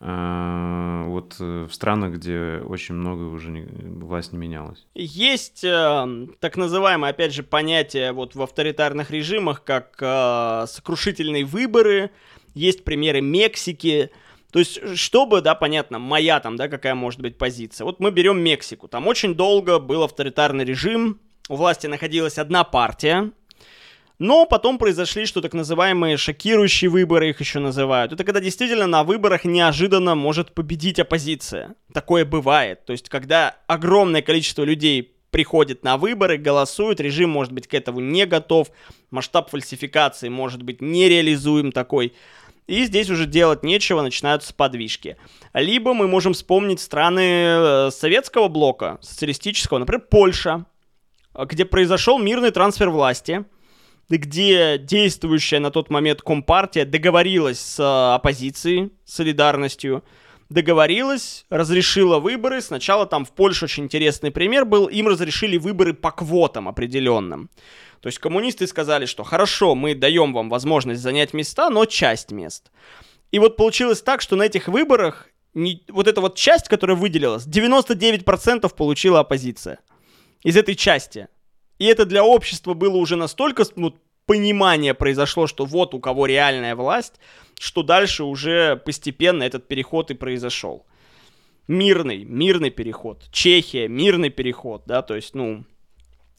вот в странах, где очень много уже власть не менялась. Есть так называемое, опять же, понятие вот в авторитарных режимах, как сокрушительные выборы. Есть примеры Мексики, то есть, чтобы, да, понятно, моя там, да, какая может быть позиция. Вот мы берем Мексику. Там очень долго был авторитарный режим, у власти находилась одна партия, Но потом произошли, что так называемые шокирующие выборы, их еще называют. Это когда действительно на выборах неожиданно может победить оппозиция. Такое бывает. То есть, когда огромное количество людей приходит на выборы, голосуют, режим может быть к этому не готов, масштаб фальсификации может быть нереализуем такой. И здесь уже делать нечего, начинаются подвижки. Либо мы можем вспомнить страны э, советского блока, социалистического, например, Польша, где произошел мирный трансфер власти, где действующая на тот момент Компартия договорилась с э, оппозицией, солидарностью, договорилась, разрешила выборы. Сначала там в Польше очень интересный пример был, им разрешили выборы по квотам определенным. То есть коммунисты сказали, что хорошо, мы даем вам возможность занять места, но часть мест. И вот получилось так, что на этих выборах не, вот эта вот часть, которая выделилась, 99% получила оппозиция из этой части. И это для общества было уже настолько ну, понимание произошло, что вот у кого реальная власть, что дальше уже постепенно этот переход и произошел. Мирный, мирный переход. Чехия, мирный переход, да, то есть, ну,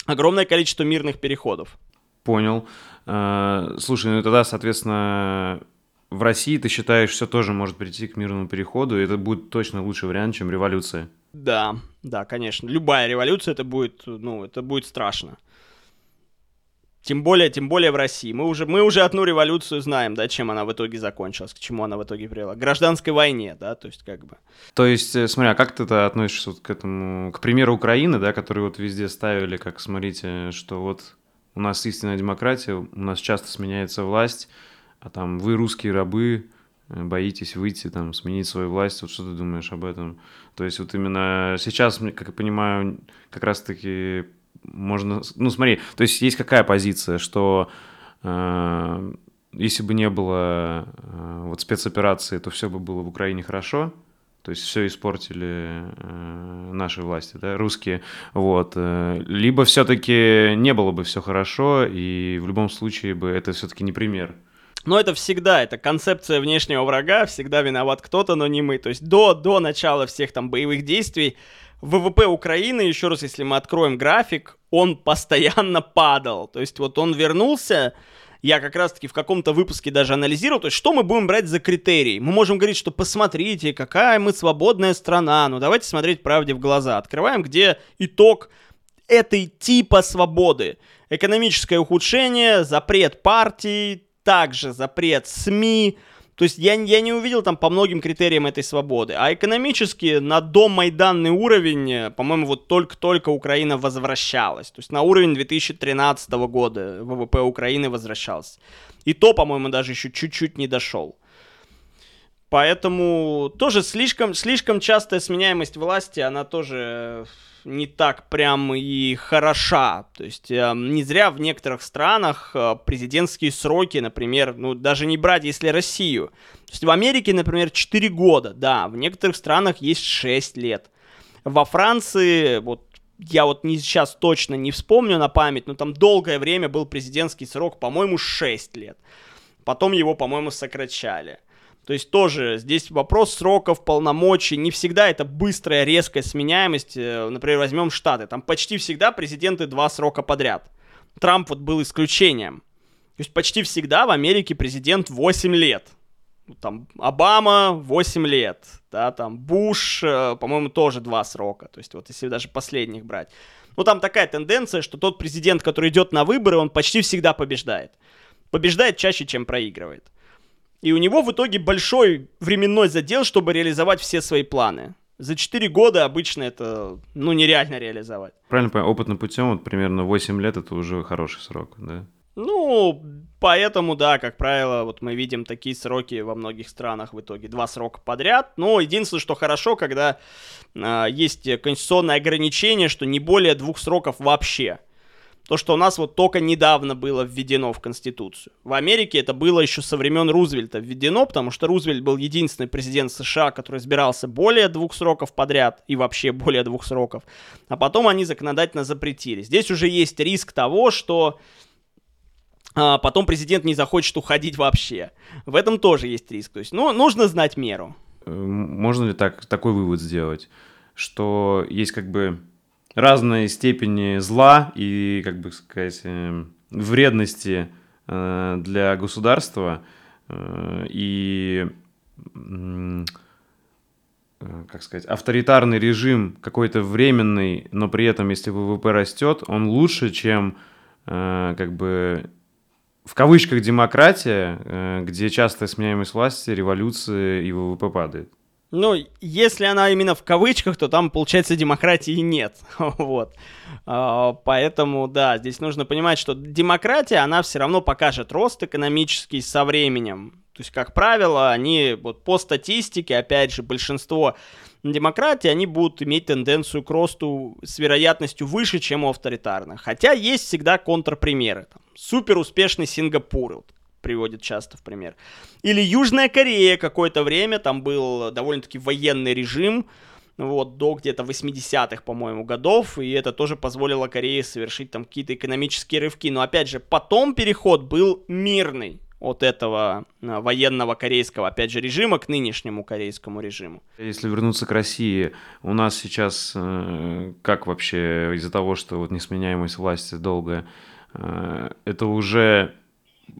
огромное количество мирных переходов. Понял. А, слушай, ну тогда, соответственно, в России ты считаешь, все тоже может прийти к мирному переходу, и это будет точно лучший вариант, чем революция. Да, да, конечно. Любая революция это будет, ну, это будет страшно. Тем более, тем более в России. Мы уже, мы уже одну революцию знаем, да, чем она в итоге закончилась, к чему она в итоге привела. К гражданской войне, да, то есть как бы. То есть, э, смотри, а как ты это относишься вот к этому, к примеру Украины, да, который вот везде ставили, как, смотрите, что вот у нас истинная демократия, у нас часто сменяется власть, а там вы русские рабы, э, боитесь выйти, там, сменить свою власть, вот что ты думаешь об этом? То есть вот именно сейчас, как я понимаю, как раз-таки можно... Ну, смотри, то есть есть какая позиция, что э, если бы не было э, вот спецоперации, то все бы было в Украине хорошо, то есть все испортили э, наши власти, да, русские, вот. Э, либо все-таки не было бы все хорошо, и в любом случае бы это все-таки не пример. Но это всегда, это концепция внешнего врага, всегда виноват кто-то, но не мы. То есть до, до начала всех там боевых действий ВВП Украины, еще раз, если мы откроем график, он постоянно падал. То есть вот он вернулся, я как раз-таки в каком-то выпуске даже анализировал, то есть что мы будем брать за критерий. Мы можем говорить, что посмотрите, какая мы свободная страна, ну давайте смотреть правде в глаза. Открываем, где итог этой типа свободы. Экономическое ухудшение, запрет партий, также запрет СМИ, то есть я, я не увидел там по многим критериям этой свободы. А экономически на домайданный уровень, э, по-моему, вот только-только Украина возвращалась. То есть на уровень 2013 года ВВП Украины возвращался. И то, по-моему, даже еще чуть-чуть не дошел. Поэтому тоже слишком, слишком частая сменяемость власти, она тоже не так прям и хороша. То есть э, не зря в некоторых странах э, президентские сроки, например, ну даже не брать, если Россию. То есть в Америке, например, 4 года, да, в некоторых странах есть 6 лет. Во Франции, вот я вот не, сейчас точно не вспомню на память, но там долгое время был президентский срок, по-моему, 6 лет. Потом его, по-моему, сокращали. То есть тоже здесь вопрос сроков, полномочий. Не всегда это быстрая, резкая сменяемость. Э, например, возьмем Штаты. Там почти всегда президенты два срока подряд. Трамп вот был исключением. То есть почти всегда в Америке президент 8 лет. Там Обама 8 лет, да, там Буш, э, по-моему, тоже два срока. То есть вот если даже последних брать. Ну там такая тенденция, что тот президент, который идет на выборы, он почти всегда побеждает. Побеждает чаще, чем проигрывает. И у него в итоге большой временной задел, чтобы реализовать все свои планы. За 4 года обычно это, ну, нереально реализовать. Правильно понимаю, опытным путем, вот примерно 8 лет это уже хороший срок, да? Ну, поэтому, да, как правило, вот мы видим такие сроки во многих странах в итоге. Два срока подряд. Но единственное, что хорошо, когда э, есть конституционное ограничение, что не более двух сроков вообще. То, что у нас вот только недавно было введено в Конституцию. В Америке это было еще со времен Рузвельта введено, потому что Рузвельт был единственный президент США, который избирался более двух сроков подряд и вообще более двух сроков. А потом они законодательно запретили. Здесь уже есть риск того, что а, потом президент не захочет уходить вообще. В этом тоже есть риск. То есть, ну, нужно знать меру. Э, можно ли так, такой вывод сделать, что есть как бы разные степени зла и, как бы сказать, эм, вредности э, для государства э, и э, как сказать, авторитарный режим какой-то временный, но при этом, если ВВП растет, он лучше, чем э, как бы в кавычках демократия, э, где частая сменяемость власти, революции и ВВП падает. Ну, если она именно в кавычках, то там, получается, демократии нет. вот. А, поэтому, да, здесь нужно понимать, что демократия, она все равно покажет рост экономический со временем. То есть, как правило, они вот по статистике, опять же, большинство демократий, они будут иметь тенденцию к росту с вероятностью выше, чем у авторитарных. Хотя есть всегда контрпримеры. Там, супер успешный Сингапур, вот, приводит часто в пример. Или Южная Корея какое-то время, там был довольно-таки военный режим, вот, до где-то 80-х, по-моему, годов, и это тоже позволило Корее совершить там какие-то экономические рывки. Но, опять же, потом переход был мирный от этого а, военного корейского, опять же, режима к нынешнему корейскому режиму. Если вернуться к России, у нас сейчас, э, как вообще из-за того, что вот несменяемость власти долгая, э, это уже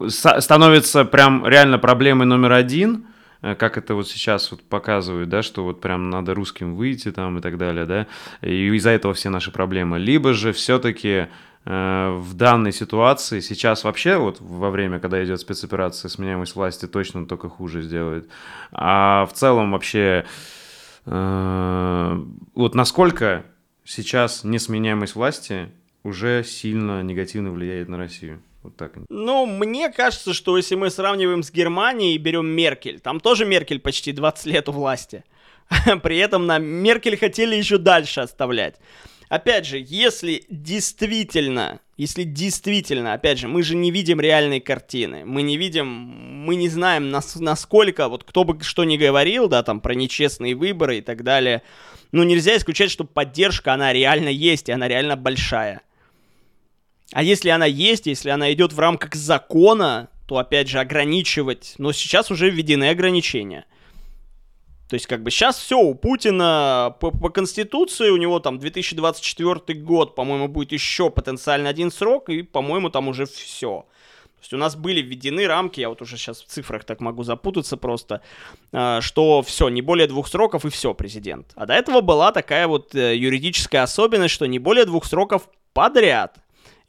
становится прям реально проблемой номер один, э, как это вот сейчас вот показывают, да, что вот прям надо русским выйти там и так далее, да, и из-за этого все наши проблемы. Либо же все-таки э, в данной ситуации сейчас вообще вот во время, когда идет спецоперация, сменяемость власти точно только хуже сделает. А в целом вообще э, вот насколько сейчас несменяемость власти уже сильно негативно влияет на Россию? Вот так. Ну, мне кажется, что если мы сравниваем с Германией и берем Меркель, там тоже Меркель почти 20 лет у власти. При этом на Меркель хотели еще дальше оставлять. Опять же, если действительно, если действительно, опять же, мы же не видим реальной картины, мы не видим, мы не знаем, нас, насколько, вот кто бы что ни говорил, да, там, про нечестные выборы и так далее, ну, нельзя исключать, что поддержка, она реально есть, и она реально большая. А если она есть, если она идет в рамках закона, то опять же ограничивать. Но сейчас уже введены ограничения. То есть, как бы сейчас все, у Путина по, по Конституции, у него там 2024 год, по-моему, будет еще потенциально один срок, и, по-моему, там уже все. То есть у нас были введены рамки, я вот уже сейчас в цифрах так могу запутаться просто, а, что все, не более двух сроков и все, президент. А до этого была такая вот э, юридическая особенность, что не более двух сроков подряд.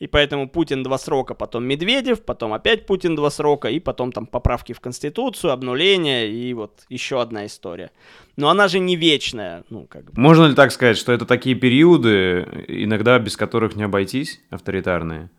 И поэтому Путин два срока, потом Медведев, потом опять Путин два срока, и потом там поправки в Конституцию, обнуление, и вот еще одна история. Но она же не вечная. Ну, как бы. Можно ли так сказать, что это такие периоды, иногда без которых не обойтись, авторитарные?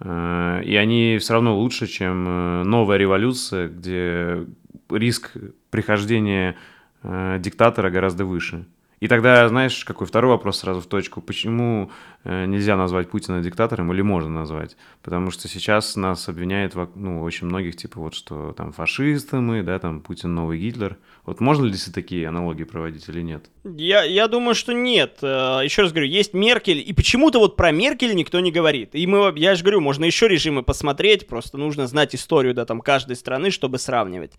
Э, и они все равно лучше, чем э, новая революция, где риск прихождения э, диктатора гораздо выше. И тогда, знаешь, какой второй вопрос сразу в точку. Почему э, нельзя назвать Путина диктатором или можно назвать? Потому что сейчас нас обвиняют ну, очень многих, типа вот, что там фашисты мы, да, там Путин новый Гитлер. Вот можно ли здесь такие аналогии проводить или нет? Я, я думаю, что нет. Э, еще раз говорю, есть Меркель, и почему-то вот про Меркель никто не говорит. И мы, я же говорю, можно еще режимы посмотреть, просто нужно знать историю, да, там, каждой страны, чтобы сравнивать.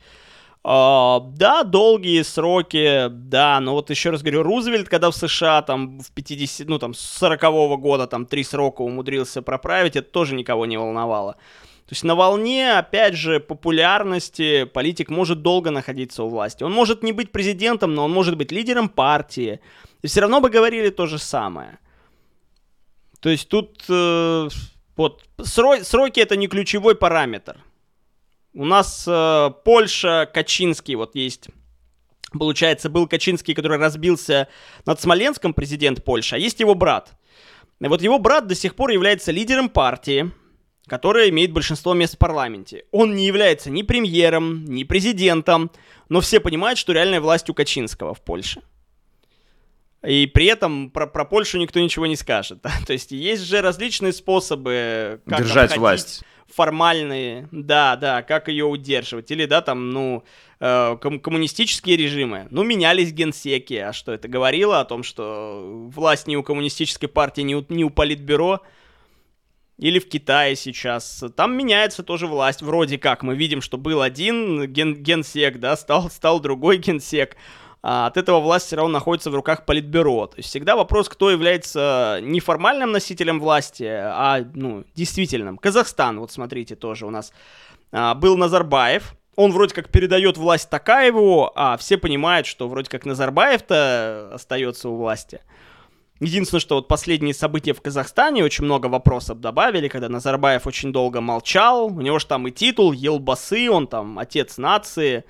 Uh, да, долгие сроки, да, но вот еще раз говорю, Рузвельт, когда в США там в 50, ну там с 40-го года там три срока умудрился проправить, это тоже никого не волновало. То есть на волне, опять же, популярности политик может долго находиться у власти. Он может не быть президентом, но он может быть лидером партии. И все равно бы говорили то же самое. То есть тут э, вот сроки, сроки это не ключевой параметр. У нас э, Польша, Качинский вот есть. Получается, был Качинский, который разбился над Смоленском, президент Польши, а есть его брат. И вот его брат до сих пор является лидером партии, которая имеет большинство мест в парламенте. Он не является ни премьером, ни президентом, но все понимают, что реальная власть у Качинского в Польше. И при этом про, про Польшу никто ничего не скажет. Да? То есть есть же различные способы, как держать власть формальные, да, да, как ее удерживать. Или, да, там, ну, э, ком- коммунистические режимы. Ну, менялись генсеки. А что это говорило о том, что власть не у коммунистической партии, не у, не у политбюро, или в Китае сейчас. Там меняется тоже власть. Вроде как мы видим, что был один ген генсек, да, стал, стал другой генсек. А от этого власть все равно находится в руках политбюро. То есть всегда вопрос, кто является неформальным носителем власти, а ну, действительным. Казахстан, вот смотрите, тоже у нас а, был Назарбаев, он вроде как передает власть Такаеву, а все понимают, что вроде как Назарбаев-то остается у власти. Единственное, что вот последние события в Казахстане очень много вопросов добавили, когда Назарбаев очень долго молчал, у него же там и титул Елбасы, он там отец нации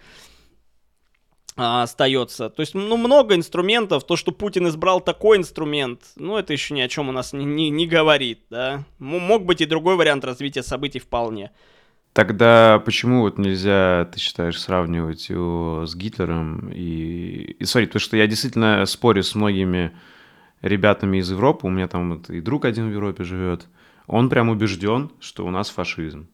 а, остается. То есть, ну, много инструментов. То, что Путин избрал такой инструмент, ну, это еще ни о чем у нас не, не, не говорит, да. Мог быть и другой вариант развития событий вполне. Тогда почему вот нельзя, ты считаешь, сравнивать его с Гитлером и... И, смотри, потому что я действительно спорю с многими ребятами из Европы, у меня там вот и друг один в Европе живет, он прям убежден, что у нас фашизм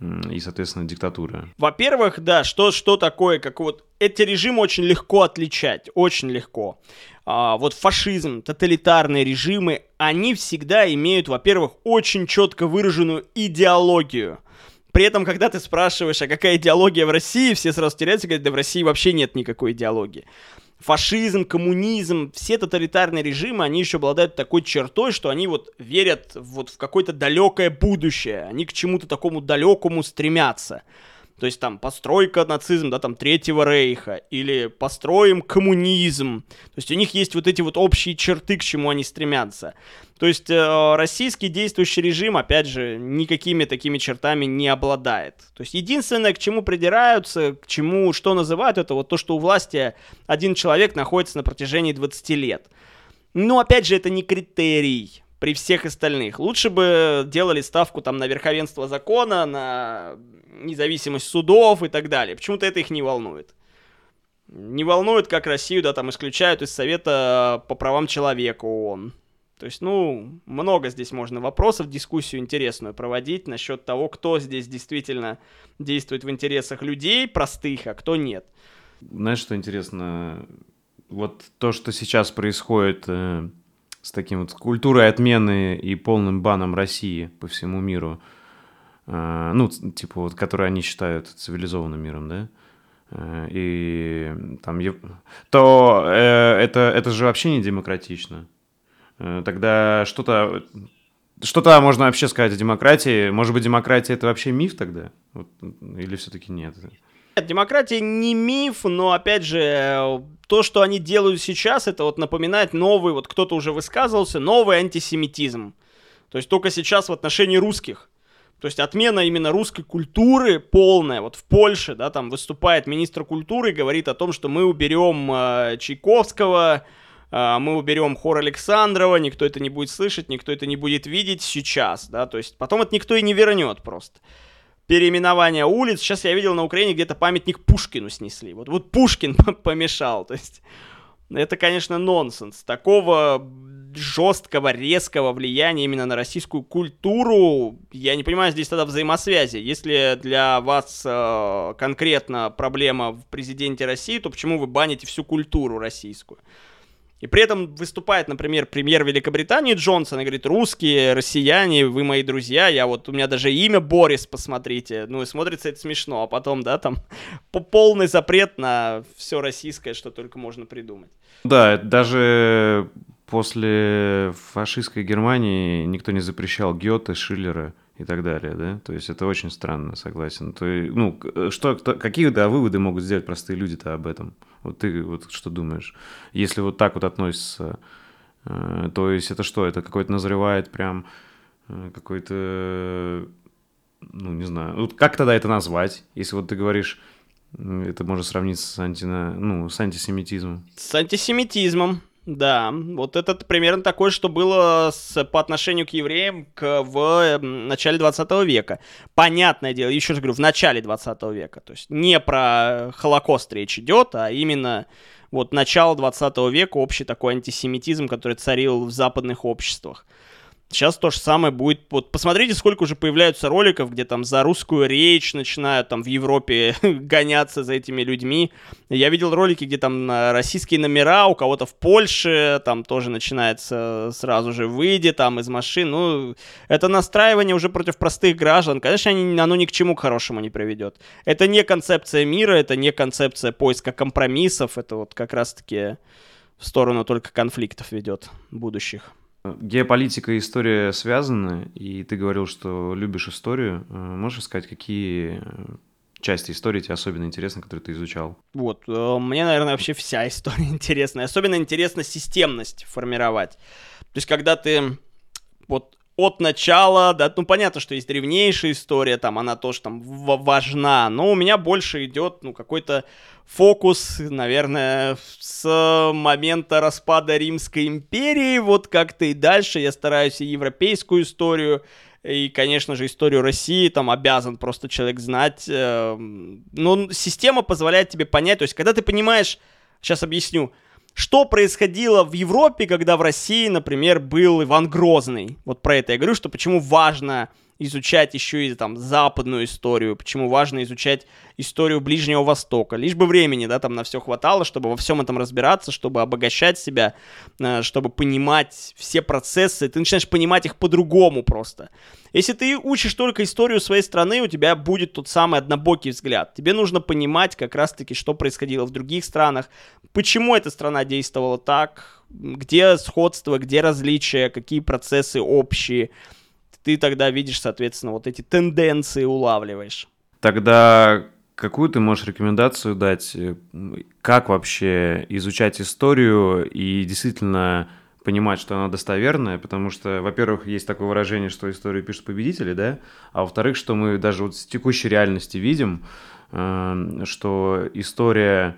и, соответственно, диктатура. Во-первых, да, что, что такое, как вот эти режимы очень легко отличать, очень легко. А, вот фашизм, тоталитарные режимы, они всегда имеют, во-первых, очень четко выраженную идеологию. При этом, когда ты спрашиваешь, а какая идеология в России, все сразу теряются и говорят, да в России вообще нет никакой идеологии фашизм, коммунизм, все тоталитарные режимы, они еще обладают такой чертой, что они вот верят вот в какое-то далекое будущее, они к чему-то такому далекому стремятся. То есть там постройка нацизм, да, там Третьего Рейха, или построим коммунизм. То есть у них есть вот эти вот общие черты, к чему они стремятся. То есть э, российский действующий режим, опять же, никакими такими чертами не обладает. То есть единственное, к чему придираются, к чему, что называют, это вот то, что у власти один человек находится на протяжении 20 лет. Но опять же, это не критерий при всех остальных. Лучше бы делали ставку там на верховенство закона, на независимость судов и так далее. Почему-то это их не волнует. Не волнует, как Россию, да, там исключают из Совета по правам человека ООН. То есть, ну, много здесь можно вопросов, дискуссию интересную проводить насчет того, кто здесь действительно действует в интересах людей простых, а кто нет. Знаешь, что интересно? Вот то, что сейчас происходит э, с таким вот культурой отмены и полным баном России по всему миру – Э, ну, типа вот, которые они считают цивилизованным миром, да, э, и там, то э, это, это же вообще не демократично. Тогда что-то, что-то можно вообще сказать о демократии? Может быть, демократия это вообще миф тогда? Вот, или все-таки нет? Нет, демократия не миф, но опять же, то, что они делают сейчас, это вот напоминает новый, вот кто-то уже высказывался, новый антисемитизм. То есть только сейчас в отношении русских. То есть отмена именно русской культуры полная. Вот в Польше, да, там выступает министр культуры и говорит о том, что мы уберем э, Чайковского, э, мы уберем хор Александрова, никто это не будет слышать, никто это не будет видеть сейчас, да, то есть потом это никто и не вернет просто. Переименование улиц. Сейчас я видел на Украине где-то памятник Пушкину снесли. Вот, вот Пушкин помешал. То есть это, конечно, нонсенс. Такого жесткого, резкого влияния именно на российскую культуру, я не понимаю здесь тогда взаимосвязи. Если для вас э, конкретно проблема в президенте России, то почему вы баните всю культуру российскую? И при этом выступает, например, премьер Великобритании Джонсон и говорит, русские, россияне, вы мои друзья, я вот, у меня даже имя Борис, посмотрите. Ну и смотрится это смешно, а потом, да, там полный запрет на все российское, что только можно придумать. Да, даже после фашистской Германии никто не запрещал Гёте, Шиллера и так далее, да? То есть это очень странно, согласен. То есть, ну, что, кто, какие да, выводы могут сделать простые люди-то об этом? Вот ты вот что думаешь? Если вот так вот относится, э, то есть это что? Это какой-то назревает прям э, какой-то, ну, не знаю, вот как тогда это назвать? Если вот ты говоришь, это можно сравнить с, антина, ну, с антисемитизмом. С антисемитизмом, да, вот это примерно такое, что было с, по отношению к евреям к, в эм, начале 20 века. Понятное дело, еще раз говорю, в начале 20 века. То есть не про Холокост речь идет, а именно вот начало 20 века, общий такой антисемитизм, который царил в западных обществах. Сейчас то же самое будет. Вот посмотрите, сколько уже появляются роликов, где там за русскую речь начинают там в Европе гоняться за этими людьми. Я видел ролики, где там российские номера, у кого-то в Польше, там тоже начинается сразу же выйди там из машин. Ну, это настраивание уже против простых граждан. Конечно, оно ни к чему хорошему не приведет. Это не концепция мира, это не концепция поиска компромиссов, это вот как раз-таки в сторону только конфликтов ведет будущих. Геополитика и история связаны, и ты говорил, что любишь историю. Э, можешь сказать, какие э, части истории тебе особенно интересны, которые ты изучал? Вот, э, мне, наверное, вообще вся история интересна. Особенно интересно системность формировать. То есть, когда ты вот от начала, да, ну понятно, что есть древнейшая история, там она тоже там важна, но у меня больше идет, ну, какой-то фокус, наверное, с момента распада Римской империи, вот как-то и дальше я стараюсь и европейскую историю, и, конечно же, историю России там обязан просто человек знать. Эм, но система позволяет тебе понять, то есть, когда ты понимаешь, сейчас объясню, что происходило в Европе, когда в России, например, был Иван Грозный. Вот про это я говорю, что почему важно изучать еще и там западную историю, почему важно изучать историю Ближнего Востока. Лишь бы времени, да, там на все хватало, чтобы во всем этом разбираться, чтобы обогащать себя, э, чтобы понимать все процессы. Ты начинаешь понимать их по-другому просто. Если ты учишь только историю своей страны, у тебя будет тот самый однобокий взгляд. Тебе нужно понимать как раз-таки, что происходило в других странах, почему эта страна действовала так, где сходство, где различия, какие процессы общие ты тогда видишь, соответственно, вот эти тенденции улавливаешь. Тогда какую ты можешь рекомендацию дать, как вообще изучать историю и действительно понимать, что она достоверная, потому что, во-первых, есть такое выражение, что историю пишут победители, да, а во-вторых, что мы даже вот с текущей реальности видим, э, что история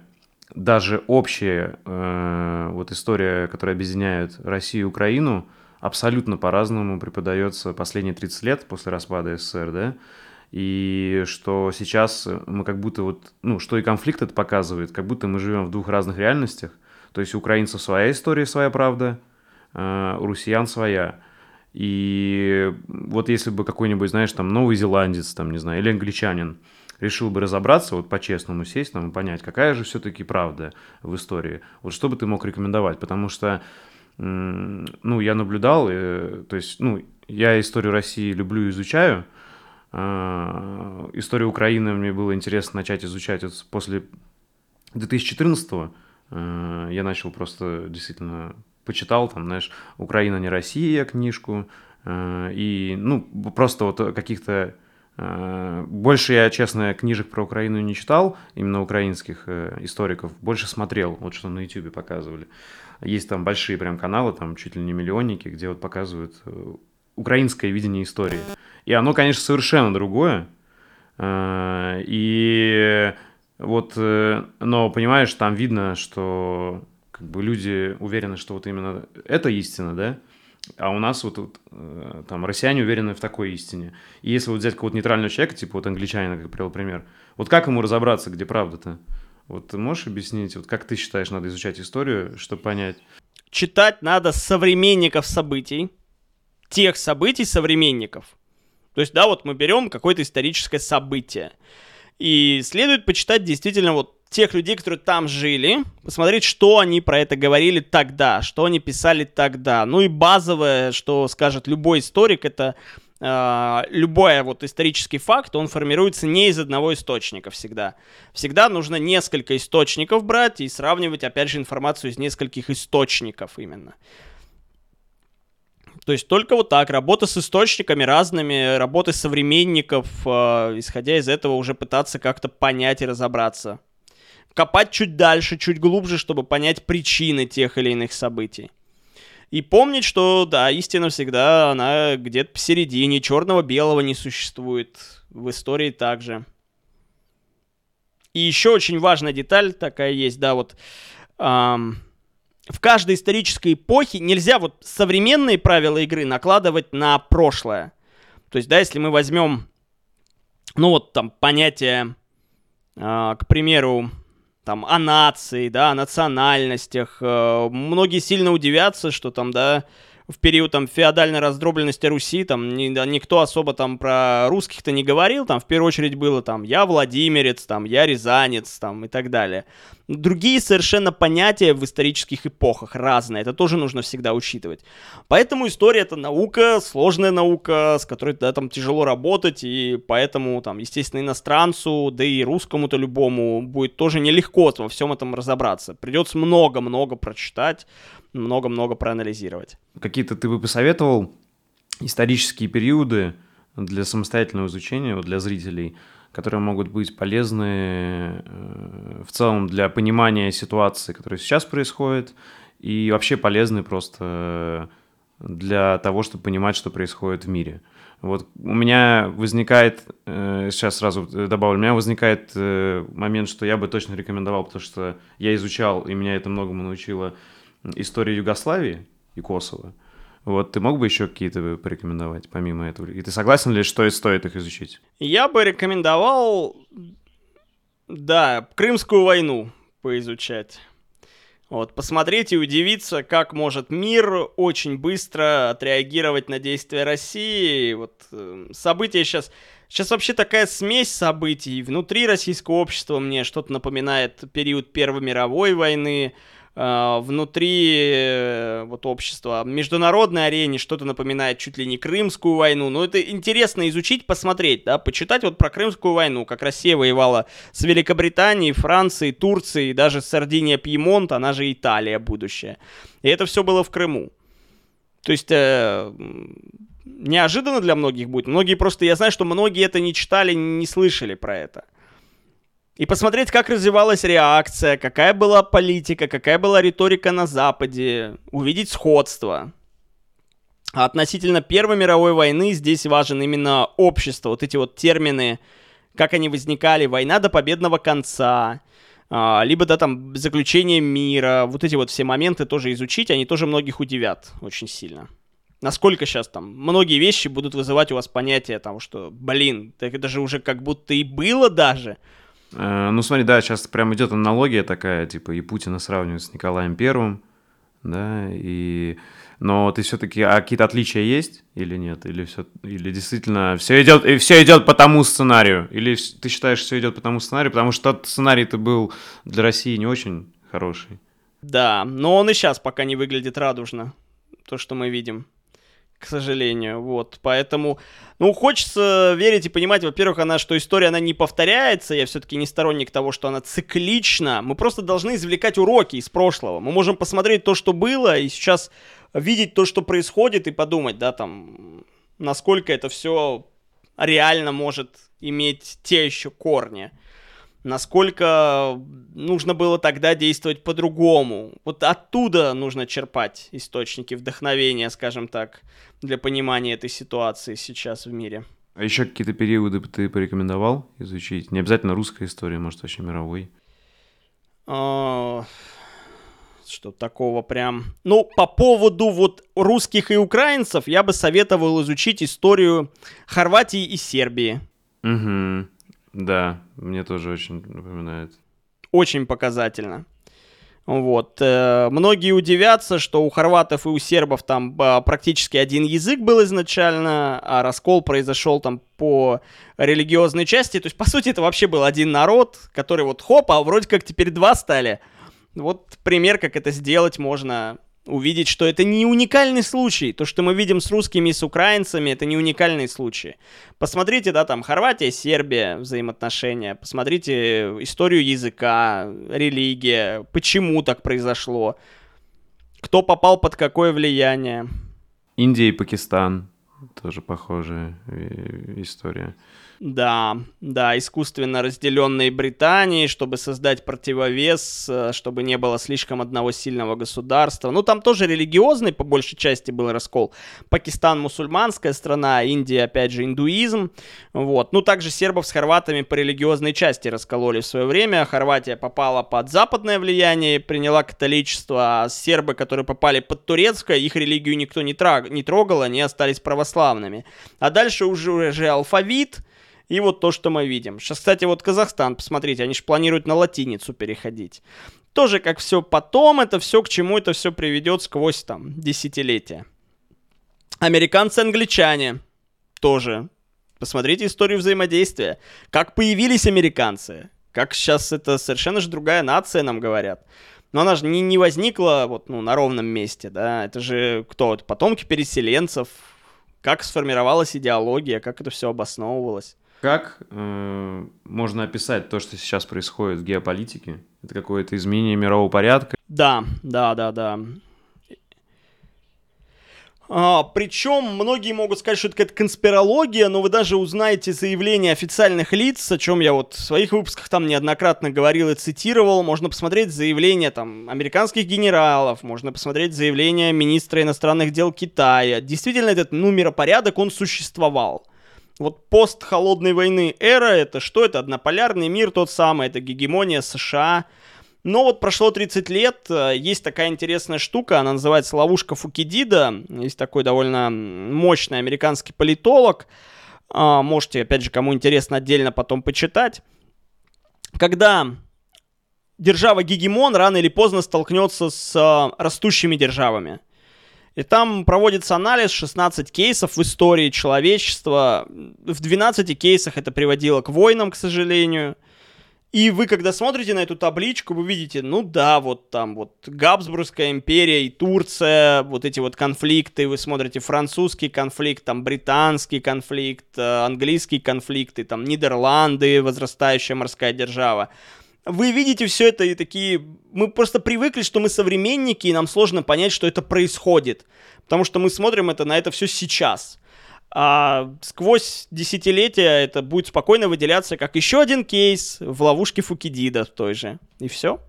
даже общая, э, вот история, которая объединяет Россию и Украину, абсолютно по-разному преподается последние 30 лет после распада СССР, да, и что сейчас мы как будто вот, ну, что и конфликт это показывает, как будто мы живем в двух разных реальностях, то есть у украинцев своя история, своя правда, а у россиян своя. И вот если бы какой-нибудь, знаешь, там, новый зеландец, там, не знаю, или англичанин решил бы разобраться, вот по-честному сесть там и понять, какая же все-таки правда в истории, вот что бы ты мог рекомендовать, потому что ну, я наблюдал, э, то есть, ну, я историю России люблю и изучаю. А, историю Украины мне было интересно начать изучать вот после 2014-го. А, я начал просто действительно почитал, там, знаешь, «Украина не Россия» книжку, а, и, ну, просто вот каких-то больше я, честно, книжек про Украину не читал, именно украинских э, историков, больше смотрел, вот что на YouTube показывали. Есть там большие прям каналы, там чуть ли не миллионники, где вот показывают э, украинское видение истории. И оно, конечно, совершенно другое. А, и вот, э, но понимаешь, там видно, что как бы люди уверены, что вот именно это истина, да, а у нас вот, вот э, там россияне уверены в такой истине. И если вот взять какого-то нейтрального человека, типа вот англичанина, как привел пример, вот как ему разобраться, где правда-то? Вот ты можешь объяснить, вот как ты считаешь, надо изучать историю, чтобы понять? Читать надо современников событий, тех событий современников. То есть, да, вот мы берем какое-то историческое событие. И следует почитать действительно вот тех людей, которые там жили, посмотреть, что они про это говорили тогда, что они писали тогда. Ну и базовое, что скажет любой историк, это э, любой вот исторический факт, он формируется не из одного источника всегда. Всегда нужно несколько источников брать и сравнивать, опять же, информацию из нескольких источников именно. То есть только вот так, работа с источниками разными, работа современников, э, исходя из этого уже пытаться как-то понять и разобраться. Копать чуть дальше, чуть глубже, чтобы понять причины тех или иных событий. И помнить, что, да, истина всегда, она где-то посередине, черного-белого не существует. В истории также. И еще очень важная деталь такая есть, да, вот эм, в каждой исторической эпохе нельзя вот современные правила игры накладывать на прошлое. То есть, да, если мы возьмем, ну вот там понятие, э, к примеру, там, о нации, да, о национальностях. Э, многие сильно удивятся, что там, да, в период там феодальной раздробленности Руси, там ни, никто особо там про русских-то не говорил, там в первую очередь было там я Владимирец, там я Рязанец, там и так далее. Другие совершенно понятия в исторических эпохах разные, это тоже нужно всегда учитывать. Поэтому история это наука, сложная наука, с которой да, там тяжело работать, и поэтому там, естественно, иностранцу, да и русскому-то любому будет тоже нелегко во всем этом разобраться. Придется много-много прочитать, много-много проанализировать. Какие-то ты бы посоветовал исторические периоды для самостоятельного изучения, вот для зрителей, которые могут быть полезны э, в целом для понимания ситуации, которая сейчас происходит, и вообще полезны просто для того, чтобы понимать, что происходит в мире. Вот у меня возникает, э, сейчас сразу добавлю, у меня возникает э, момент, что я бы точно рекомендовал, потому что я изучал, и меня это многому научило, историю Югославии и Косово. Вот ты мог бы еще какие-то порекомендовать помимо этого? И ты согласен ли, что стоит их изучить? Я бы рекомендовал, да, Крымскую войну поизучать. Вот, посмотреть и удивиться, как может мир очень быстро отреагировать на действия России. Вот э, события сейчас... Сейчас вообще такая смесь событий. Внутри российского общества мне что-то напоминает период Первой мировой войны. Э, внутри э, вот общества, международной арене что-то напоминает чуть ли не Крымскую войну. Но это интересно изучить, посмотреть, да, почитать вот про Крымскую войну, как Россия воевала с Великобританией, Францией, Турцией, даже Сардиния Пьемонт, она же Италия будущее. И это все было в Крыму. То есть э, неожиданно для многих будет. Многие просто, я знаю, что многие это не читали, не слышали про это и посмотреть, как развивалась реакция, какая была политика, какая была риторика на Западе, увидеть сходство. А относительно Первой мировой войны здесь важен именно общество, вот эти вот термины, как они возникали, война до победного конца, а, либо да там заключение мира, вот эти вот все моменты тоже изучить, они тоже многих удивят очень сильно. Насколько сейчас там многие вещи будут вызывать у вас понятие того, что, блин, это же уже как будто и было даже, ну, смотри, да, сейчас прям идет аналогия такая, типа, и Путина сравнивают с Николаем Первым, да, и... Но ты все-таки, а какие-то отличия есть или нет? Или, все, или действительно все идет, и все идет по тому сценарию? Или ты считаешь, все идет по тому сценарию? Потому что тот сценарий-то был для России не очень хороший. Да, но он и сейчас пока не выглядит радужно, то, что мы видим к сожалению, вот, поэтому, ну, хочется верить и понимать, во-первых, она, что история, она не повторяется, я все-таки не сторонник того, что она циклична, мы просто должны извлекать уроки из прошлого, мы можем посмотреть то, что было, и сейчас видеть то, что происходит, и подумать, да, там, насколько это все реально может иметь те еще корни насколько нужно было тогда действовать по-другому. Вот оттуда нужно черпать источники вдохновения, скажем так, для понимания этой ситуации сейчас в мире. А еще какие-то периоды ты порекомендовал изучить? Не обязательно русская история, может, вообще мировой. А, что такого прям... Ну, по поводу вот русских и украинцев я бы советовал изучить историю Хорватии и Сербии. Угу. Да, мне тоже очень напоминает. Очень показательно. Вот. Э, многие удивятся, что у хорватов и у сербов там а, практически один язык был изначально, а раскол произошел там по религиозной части. То есть, по сути, это вообще был один народ, который вот хоп, а вроде как теперь два стали. Вот пример, как это сделать можно увидеть, что это не уникальный случай. То, что мы видим с русскими и с украинцами, это не уникальный случай. Посмотрите, да, там Хорватия, Сербия, взаимоотношения. Посмотрите историю языка, религия, почему так произошло, кто попал под какое влияние. Индия и Пакистан тоже похожая э, история. Да, да, искусственно разделенной Британии, чтобы создать противовес, э, чтобы не было слишком одного сильного государства. Ну, там тоже религиозный, по большей части, был раскол. Пакистан мусульманская страна, Индия, опять же, индуизм. Вот. Ну, также сербов с хорватами по религиозной части раскололи в свое время. Хорватия попала под западное влияние, приняла католичество, а сербы, которые попали под турецкое, их религию никто не, траг, не трогал, они остались православными. А дальше уже, уже алфавит, и вот то, что мы видим. Сейчас, кстати, вот Казахстан, посмотрите, они же планируют на латиницу переходить. Тоже как все потом, это все к чему это все приведет сквозь там десятилетия. Американцы-англичане тоже. Посмотрите историю взаимодействия. Как появились американцы. Как сейчас это совершенно же другая нация, нам говорят. Но она же не, не возникла вот, ну, на ровном месте, да. Это же кто? Это потомки переселенцев. Как сформировалась идеология, как это все обосновывалось. Как э, можно описать то, что сейчас происходит в геополитике? Это какое-то изменение мирового порядка? Да, да, да, да. А, причем многие могут сказать, что это какая-то конспирология, но вы даже узнаете заявления официальных лиц, о чем я вот в своих выпусках там неоднократно говорил и цитировал. Можно посмотреть заявления там американских генералов, можно посмотреть заявления министра иностранных дел Китая. Действительно, этот ну, миропорядок, он существовал. Вот пост холодной войны эра, это что? Это однополярный мир тот самый, это гегемония США – но вот прошло 30 лет, э, есть такая интересная штука, она называется ловушка Фукидида. Есть такой довольно мощный американский политолог. А, можете, опять же, кому интересно, отдельно потом почитать. Когда держава-гегемон рано или поздно столкнется с э, растущими державами. И там проводится анализ 16 кейсов в истории человечества. В 12 кейсах это приводило к войнам, к сожалению. И вы, когда смотрите на эту табличку, вы видите, ну да, вот там вот Габсбургская империя и Турция, вот эти вот конфликты, вы смотрите французский конфликт, там британский конфликт, э, английский конфликт, и там Нидерланды, возрастающая морская держава. Вы видите все это и такие... Мы просто привыкли, что мы современники, и нам сложно понять, что это происходит. Потому что мы смотрим это на это все сейчас а сквозь десятилетия это будет спокойно выделяться как еще один кейс в ловушке Фукидида той же. И все.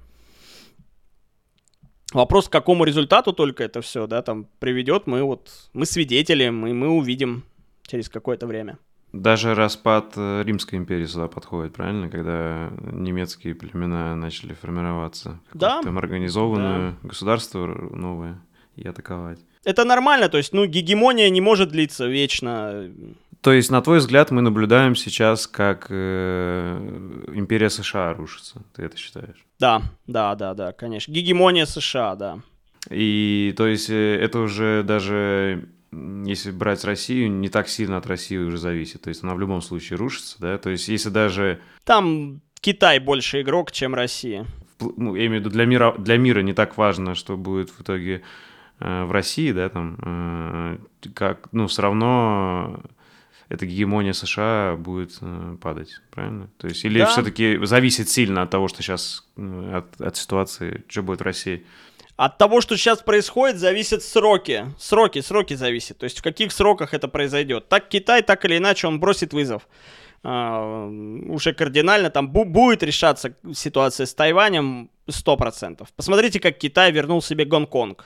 Вопрос, к какому результату только это все, да, там приведет, мы вот, мы свидетели, мы, мы увидим через какое-то время. Даже распад э, Римской империи сюда подходит, правильно? Когда немецкие племена начали формироваться. Да. Там организованное да. государство новое и атаковать это нормально, то есть, ну, гегемония не может длиться вечно. То есть, на твой взгляд, мы наблюдаем сейчас, как э, империя США рушится, ты это считаешь? Да, да, да, да, конечно. Гегемония США, да. И, то есть, э, это уже даже, если брать Россию, не так сильно от России уже зависит. То есть, она в любом случае рушится, да? То есть, если даже... Там Китай больше игрок, чем Россия. Ну, я имею в виду, для мира, для мира не так важно, что будет в итоге Э, в России, да, там, э, как, ну, все равно эта гегемония США будет э, падать, правильно? То есть, или да. все-таки зависит сильно от того, что сейчас, от, от ситуации, что будет в России? От того, что сейчас происходит, зависят сроки. Сроки, сроки зависят. То есть, в каких сроках это произойдет. Так Китай, так или иначе, он бросит вызов. Uh, уже кардинально там бу- будет решаться ситуация с Тайванем 100%. Посмотрите, как Китай вернул себе Гонконг.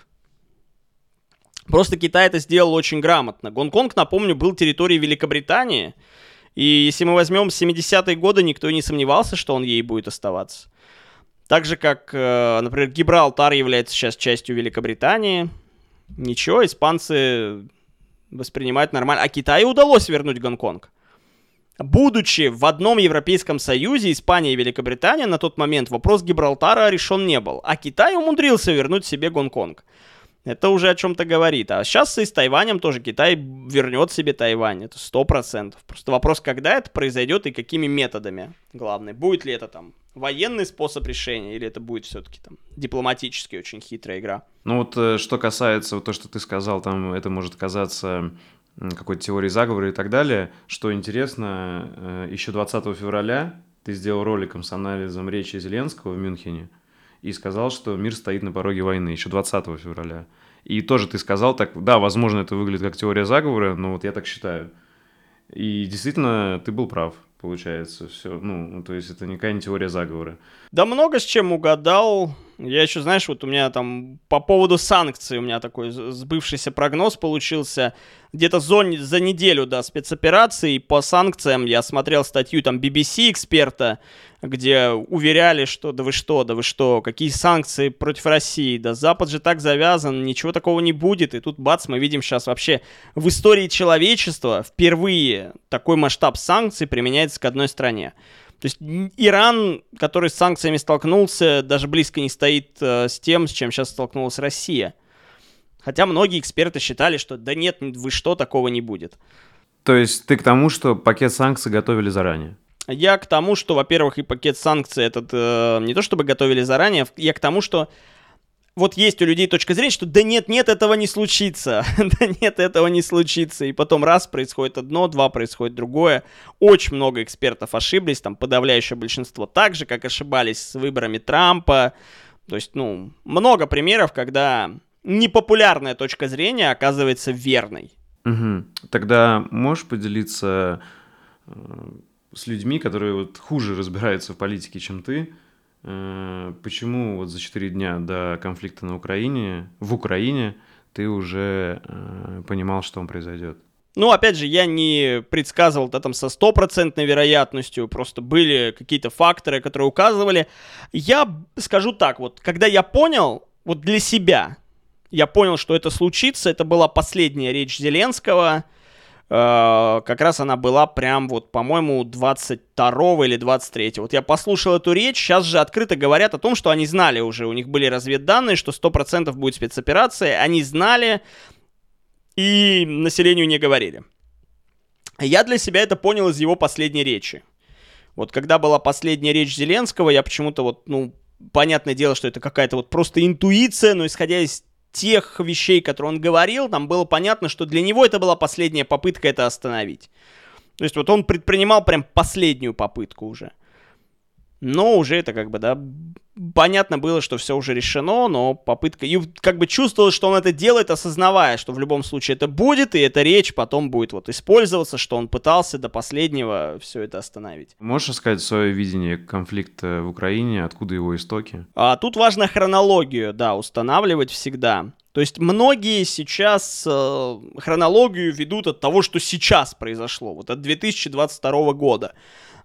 Просто Китай это сделал очень грамотно. Гонконг, напомню, был территорией Великобритании. И если мы возьмем 70-е годы, никто не сомневался, что он ей будет оставаться. Так же, как, э, например, Гибралтар является сейчас частью Великобритании. Ничего, испанцы воспринимают нормально. А Китаю удалось вернуть Гонконг. Будучи в одном Европейском Союзе, Испания и Великобритания, на тот момент вопрос Гибралтара решен не был. А Китай умудрился вернуть себе Гонконг. Это уже о чем-то говорит. А сейчас и с Тайванем тоже Китай вернет себе Тайвань. Это сто процентов. Просто вопрос, когда это произойдет и какими методами. Главное, будет ли это там военный способ решения, или это будет все-таки там дипломатически очень хитрая игра. Ну вот э, что касается вот то, что ты сказал, там это может казаться какой-то теорией заговора и так далее. Что интересно, э, еще 20 февраля ты сделал роликом с анализом речи Зеленского в Мюнхене и сказал, что мир стоит на пороге войны еще 20 февраля. И тоже ты сказал так, да, возможно, это выглядит как теория заговора, но вот я так считаю. И действительно, ты был прав, получается, все. Ну, то есть это никакая не теория заговора. Да много с чем угадал. Я еще, знаешь, вот у меня там по поводу санкций у меня такой сбывшийся прогноз получился. Где-то за, за неделю до спецоперации по санкциям я смотрел статью там BBC эксперта, где уверяли, что да вы что, да вы что, какие санкции против России, да Запад же так завязан, ничего такого не будет. И тут бац, мы видим сейчас вообще в истории человечества впервые такой масштаб санкций применяется к одной стране. То есть Иран, который с санкциями столкнулся, даже близко не стоит э, с тем, с чем сейчас столкнулась Россия. Хотя многие эксперты считали, что да нет, вы что, такого не будет. То есть ты к тому, что пакет санкций готовили заранее? Я к тому, что, во-первых, и пакет санкций этот э, не то чтобы готовили заранее, я к тому, что вот есть у людей точка зрения, что да нет, нет, этого не случится, да нет, этого не случится, и потом раз происходит одно, два происходит другое. Очень много экспертов ошиблись, там подавляющее большинство так же, как ошибались с выборами Трампа. То есть, ну, много примеров, когда непопулярная точка зрения оказывается верной. Угу. Тогда можешь поделиться э, с людьми, которые вот хуже разбираются в политике, чем ты, почему вот за 4 дня до конфликта на Украине, в Украине, ты уже э, понимал, что он произойдет? Ну, опять же, я не предсказывал это там со стопроцентной вероятностью, просто были какие-то факторы, которые указывали. Я скажу так, вот, когда я понял, вот для себя, я понял, что это случится, это была последняя речь Зеленского, Э, как раз она была прям вот, по-моему, 22 или 23. Вот я послушал эту речь, сейчас же открыто говорят о том, что они знали уже, у них были разведданные, что 100% будет спецоперация, они знали и населению не говорили. Я для себя это понял из его последней речи. Вот когда была последняя речь Зеленского, я почему-то вот, ну, понятное дело, что это какая-то вот просто интуиция, но исходя из тех вещей, которые он говорил, там было понятно, что для него это была последняя попытка это остановить. То есть вот он предпринимал прям последнюю попытку уже. Но уже это как бы, да, понятно было, что все уже решено, но попытка... И как бы чувствовалось, что он это делает, осознавая, что в любом случае это будет, и эта речь потом будет вот использоваться, что он пытался до последнего все это остановить. Можешь сказать свое видение конфликта в Украине, откуда его истоки? А, тут важно хронологию, да, устанавливать всегда. То есть многие сейчас э, хронологию ведут от того, что сейчас произошло, вот от 2022 года.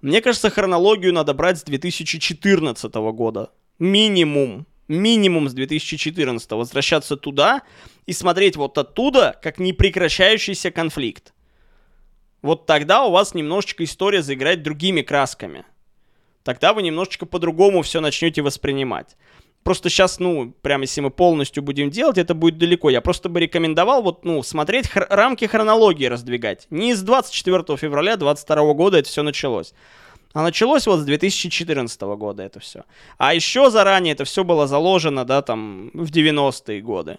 Мне кажется, хронологию надо брать с 2014 года. Минимум. Минимум с 2014. Возвращаться туда и смотреть вот оттуда, как непрекращающийся конфликт. Вот тогда у вас немножечко история заиграет другими красками. Тогда вы немножечко по-другому все начнете воспринимать. Просто сейчас, ну, прямо если мы полностью будем делать, это будет далеко. Я просто бы рекомендовал вот, ну, смотреть хр- рамки хронологии раздвигать. Не с 24 февраля 22 года это все началось. А началось вот с 2014 года это все. А еще заранее это все было заложено, да, там, в 90-е годы.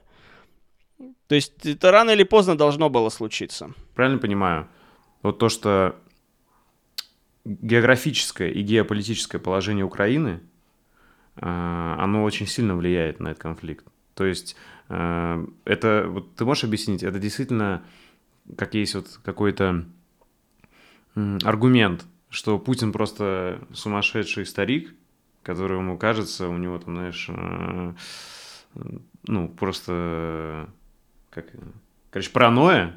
То есть это рано или поздно должно было случиться. Правильно понимаю? Вот то, что географическое и геополитическое положение Украины – а, оно очень сильно влияет на этот конфликт. То есть а, это, вот ты можешь объяснить, это действительно, как есть вот какой-то аргумент, что Путин просто сумасшедший старик, которому кажется, у него там, знаешь, а, ну, просто, как, короче, паранойя,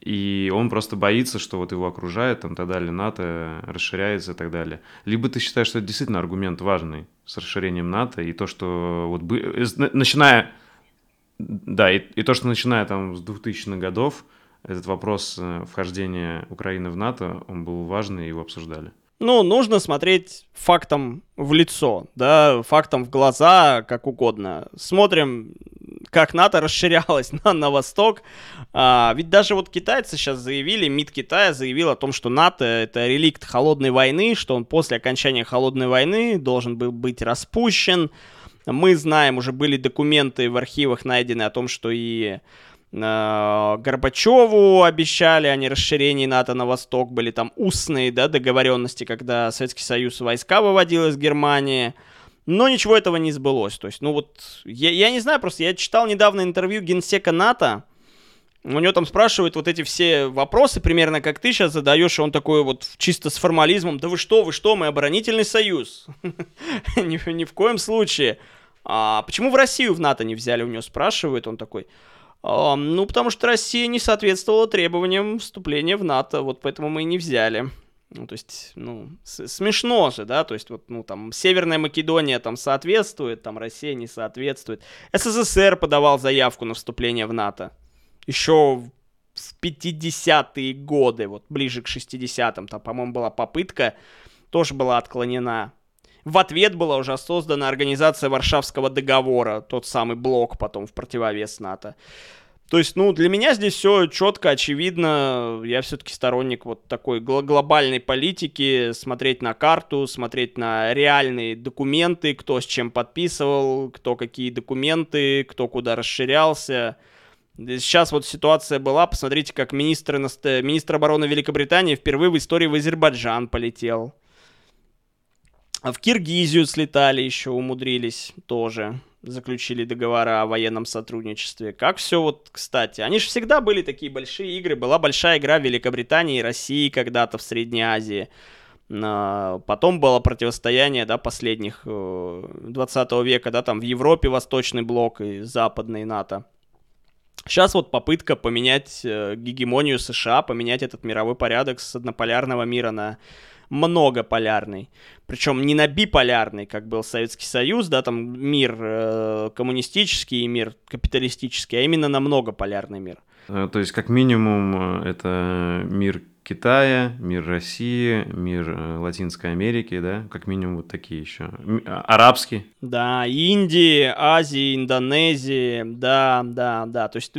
и он просто боится, что вот его окружает, там, так далее, НАТО расширяется и так далее. Либо ты считаешь, что это действительно аргумент важный с расширением НАТО, и то, что вот, начиная, да, и, и то, что начиная там с 2000-х годов, этот вопрос э, вхождения Украины в НАТО, он был важный, и его обсуждали. Ну, нужно смотреть фактом в лицо, да, фактом в глаза, как угодно. Смотрим, как НАТО расширялось на, на восток. А, ведь даже вот китайцы сейчас заявили, МИД Китая заявил о том, что НАТО это реликт холодной войны, что он после окончания холодной войны должен был быть распущен. Мы знаем, уже были документы в архивах найдены о том, что и Горбачеву обещали о нерасширении НАТО на восток, были там устные да, договоренности, когда Советский Союз войска выводил из Германии, но ничего этого не сбылось. То есть, ну вот, я, я не знаю, просто я читал недавно интервью генсека НАТО, у него там спрашивают вот эти все вопросы, примерно как ты сейчас задаешь, и он такой вот чисто с формализмом, да вы что, вы что, мы оборонительный союз. Ни в коем случае. А почему в Россию в НАТО не взяли, у него спрашивают, он такой, ну, потому что Россия не соответствовала требованиям вступления в НАТО, вот поэтому мы и не взяли. Ну, то есть, ну, смешно же, да, то есть, вот, ну, там, Северная Македония там соответствует, там, Россия не соответствует. СССР подавал заявку на вступление в НАТО. Еще в 50-е годы, вот, ближе к 60-м, там, по-моему, была попытка, тоже была отклонена. В ответ была уже создана организация Варшавского договора, тот самый блок потом в противовес НАТО. То есть, ну, для меня здесь все четко, очевидно. Я все-таки сторонник вот такой гл- глобальной политики, смотреть на карту, смотреть на реальные документы, кто с чем подписывал, кто какие документы, кто куда расширялся. Сейчас вот ситуация была, посмотрите, как министр, министр обороны Великобритании впервые в истории в Азербайджан полетел. А в Киргизию слетали еще, умудрились тоже заключили договора о военном сотрудничестве. Как все вот, кстати, они же всегда были такие большие игры. Была большая игра Великобритании и России когда-то в Средней Азии. Потом было противостояние, да, последних 20 э, века, да, там в Европе Восточный блок и Западный НАТО. Сейчас вот попытка поменять э, гегемонию США, поменять этот мировой порядок с однополярного мира на многополярный. Причем не на биполярный, как был Советский Союз, да, там мир э, коммунистический и мир капиталистический, а именно на многополярный мир. Э, то есть, как минимум, э, это мир Китая, мир России, мир э, Латинской Америки, да, как минимум вот такие еще. А, арабский. Да, Индии, Азии, Индонезии, да, да, да. То есть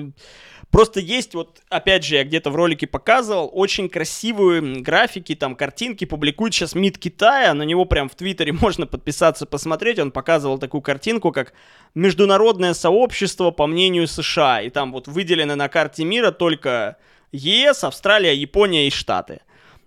Просто есть, вот, опять же, я где-то в ролике показывал, очень красивые графики, там, картинки публикует сейчас МИД Китая, на него прям в Твиттере можно подписаться, посмотреть, он показывал такую картинку, как международное сообщество по мнению США, и там вот выделены на карте мира только ЕС, Австралия, Япония и Штаты.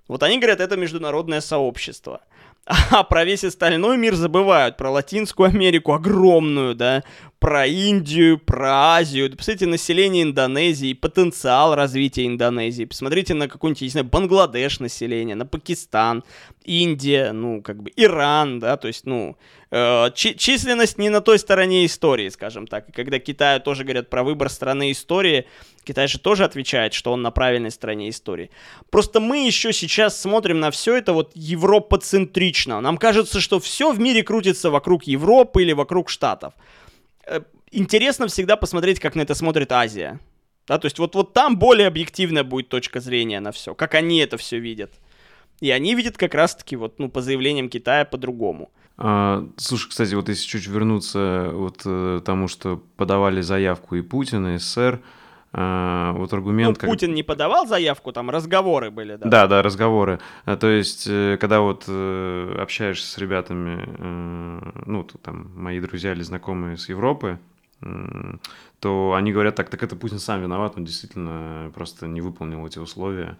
Вот они говорят, это международное сообщество. А про весь остальной мир забывают. Про Латинскую Америку огромную, да, про Индию, про Азию. Посмотрите население Индонезии, потенциал развития Индонезии. Посмотрите на какой-нибудь, не знаю, Бангладеш население, на Пакистан, Индия, ну, как бы Иран, да, то есть, ну, э, численность не на той стороне истории, скажем так. И когда Китаю тоже говорят про выбор страны истории, Китай же тоже отвечает, что он на правильной стороне истории. Просто мы еще сейчас смотрим на все это вот европоцентрично. Нам кажется, что все в мире крутится вокруг Европы или вокруг Штатов. Э, интересно всегда посмотреть, как на это смотрит Азия. Да, то есть вот, вот там более объективная будет точка зрения на все, как они это все видят. И они видят как раз-таки вот, ну, по заявлениям Китая по-другому. А, слушай, кстати, вот если чуть вернуться вот э, тому, что подавали заявку и Путин, и СССР, а, вот аргумент... Ну, Путин не подавал заявку, там разговоры были, да? Да, да, разговоры. А, то есть, э, когда вот э, общаешься с ребятами, э, ну, там, мои друзья или знакомые с Европы, то они говорят так, так это Путин сам виноват, он действительно просто не выполнил эти условия,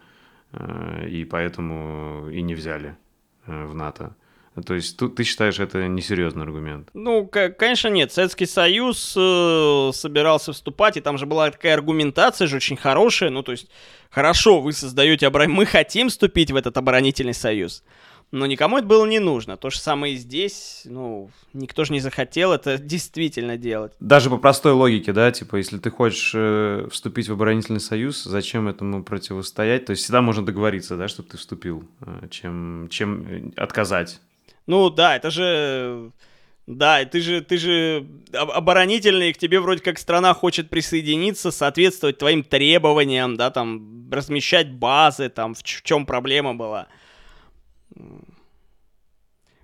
и поэтому и не взяли в НАТО. То есть тут ты считаешь это несерьезный аргумент? Ну, конечно, нет. Советский Союз э, собирался вступать, и там же была такая аргументация же очень хорошая. Ну, то есть, хорошо, вы создаете оборон... Мы хотим вступить в этот оборонительный союз. Но никому это было не нужно. То же самое и здесь, ну, никто же не захотел это действительно делать. Даже по простой логике, да, типа, если ты хочешь э, вступить в оборонительный союз, зачем этому противостоять? То есть всегда можно договориться, да, чтобы ты вступил, э, чем, чем э, отказать. Ну да, это же... Да, ты же, ты же оборонительный, к тебе вроде как страна хочет присоединиться, соответствовать твоим требованиям, да, там, размещать базы, там, в, чем проблема была.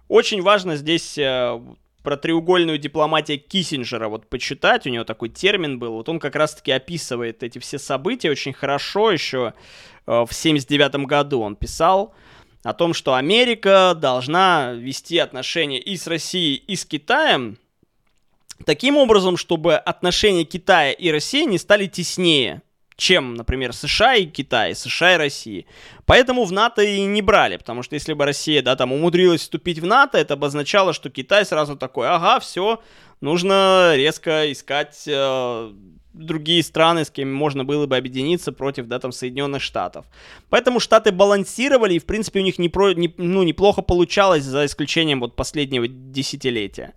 Очень важно здесь э, про треугольную дипломатию Киссинджера вот почитать, у него такой термин был, вот он как раз-таки описывает эти все события очень хорошо еще э, в 79 году он писал, о том, что Америка должна вести отношения и с Россией, и с Китаем таким образом, чтобы отношения Китая и России не стали теснее, чем, например, США и Китай, США и Россия. Поэтому в НАТО и не брали, потому что если бы Россия, да, там умудрилась вступить в НАТО, это обозначало, что Китай сразу такой, ага, все, нужно резко искать э, другие страны, с кем можно было бы объединиться против, да, там, Соединенных Штатов. Поэтому Штаты балансировали, и, в принципе, у них не про, не, ну, неплохо получалось, за исключением вот последнего десятилетия,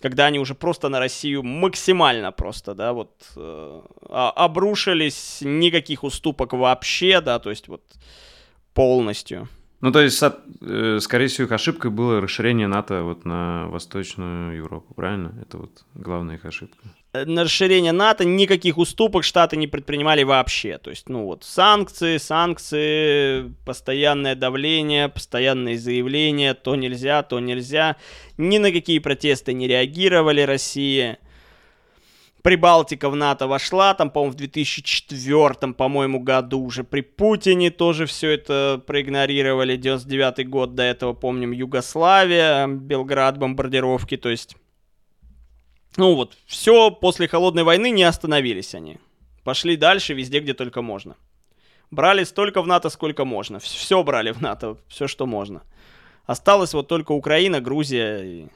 когда они уже просто на Россию максимально просто, да, вот, э, обрушились, никаких уступок вообще, да, то есть вот полностью. Ну, то есть, э, скорее всего, их ошибкой было расширение НАТО вот на Восточную Европу, правильно? Это вот главная их ошибка. На расширение НАТО никаких уступок Штаты не предпринимали вообще. То есть, ну вот, санкции, санкции, постоянное давление, постоянные заявления, то нельзя, то нельзя. Ни на какие протесты не реагировали Россия. Прибалтика в НАТО вошла, там, по-моему, в 2004, по-моему, году уже при Путине тоже все это проигнорировали. 99 год до этого, помним, Югославия, Белград, бомбардировки, то есть... Ну вот, все после холодной войны не остановились они. Пошли дальше везде, где только можно. Брали столько в НАТО, сколько можно. Все брали в НАТО, все, что можно. Осталось вот только Украина, Грузия и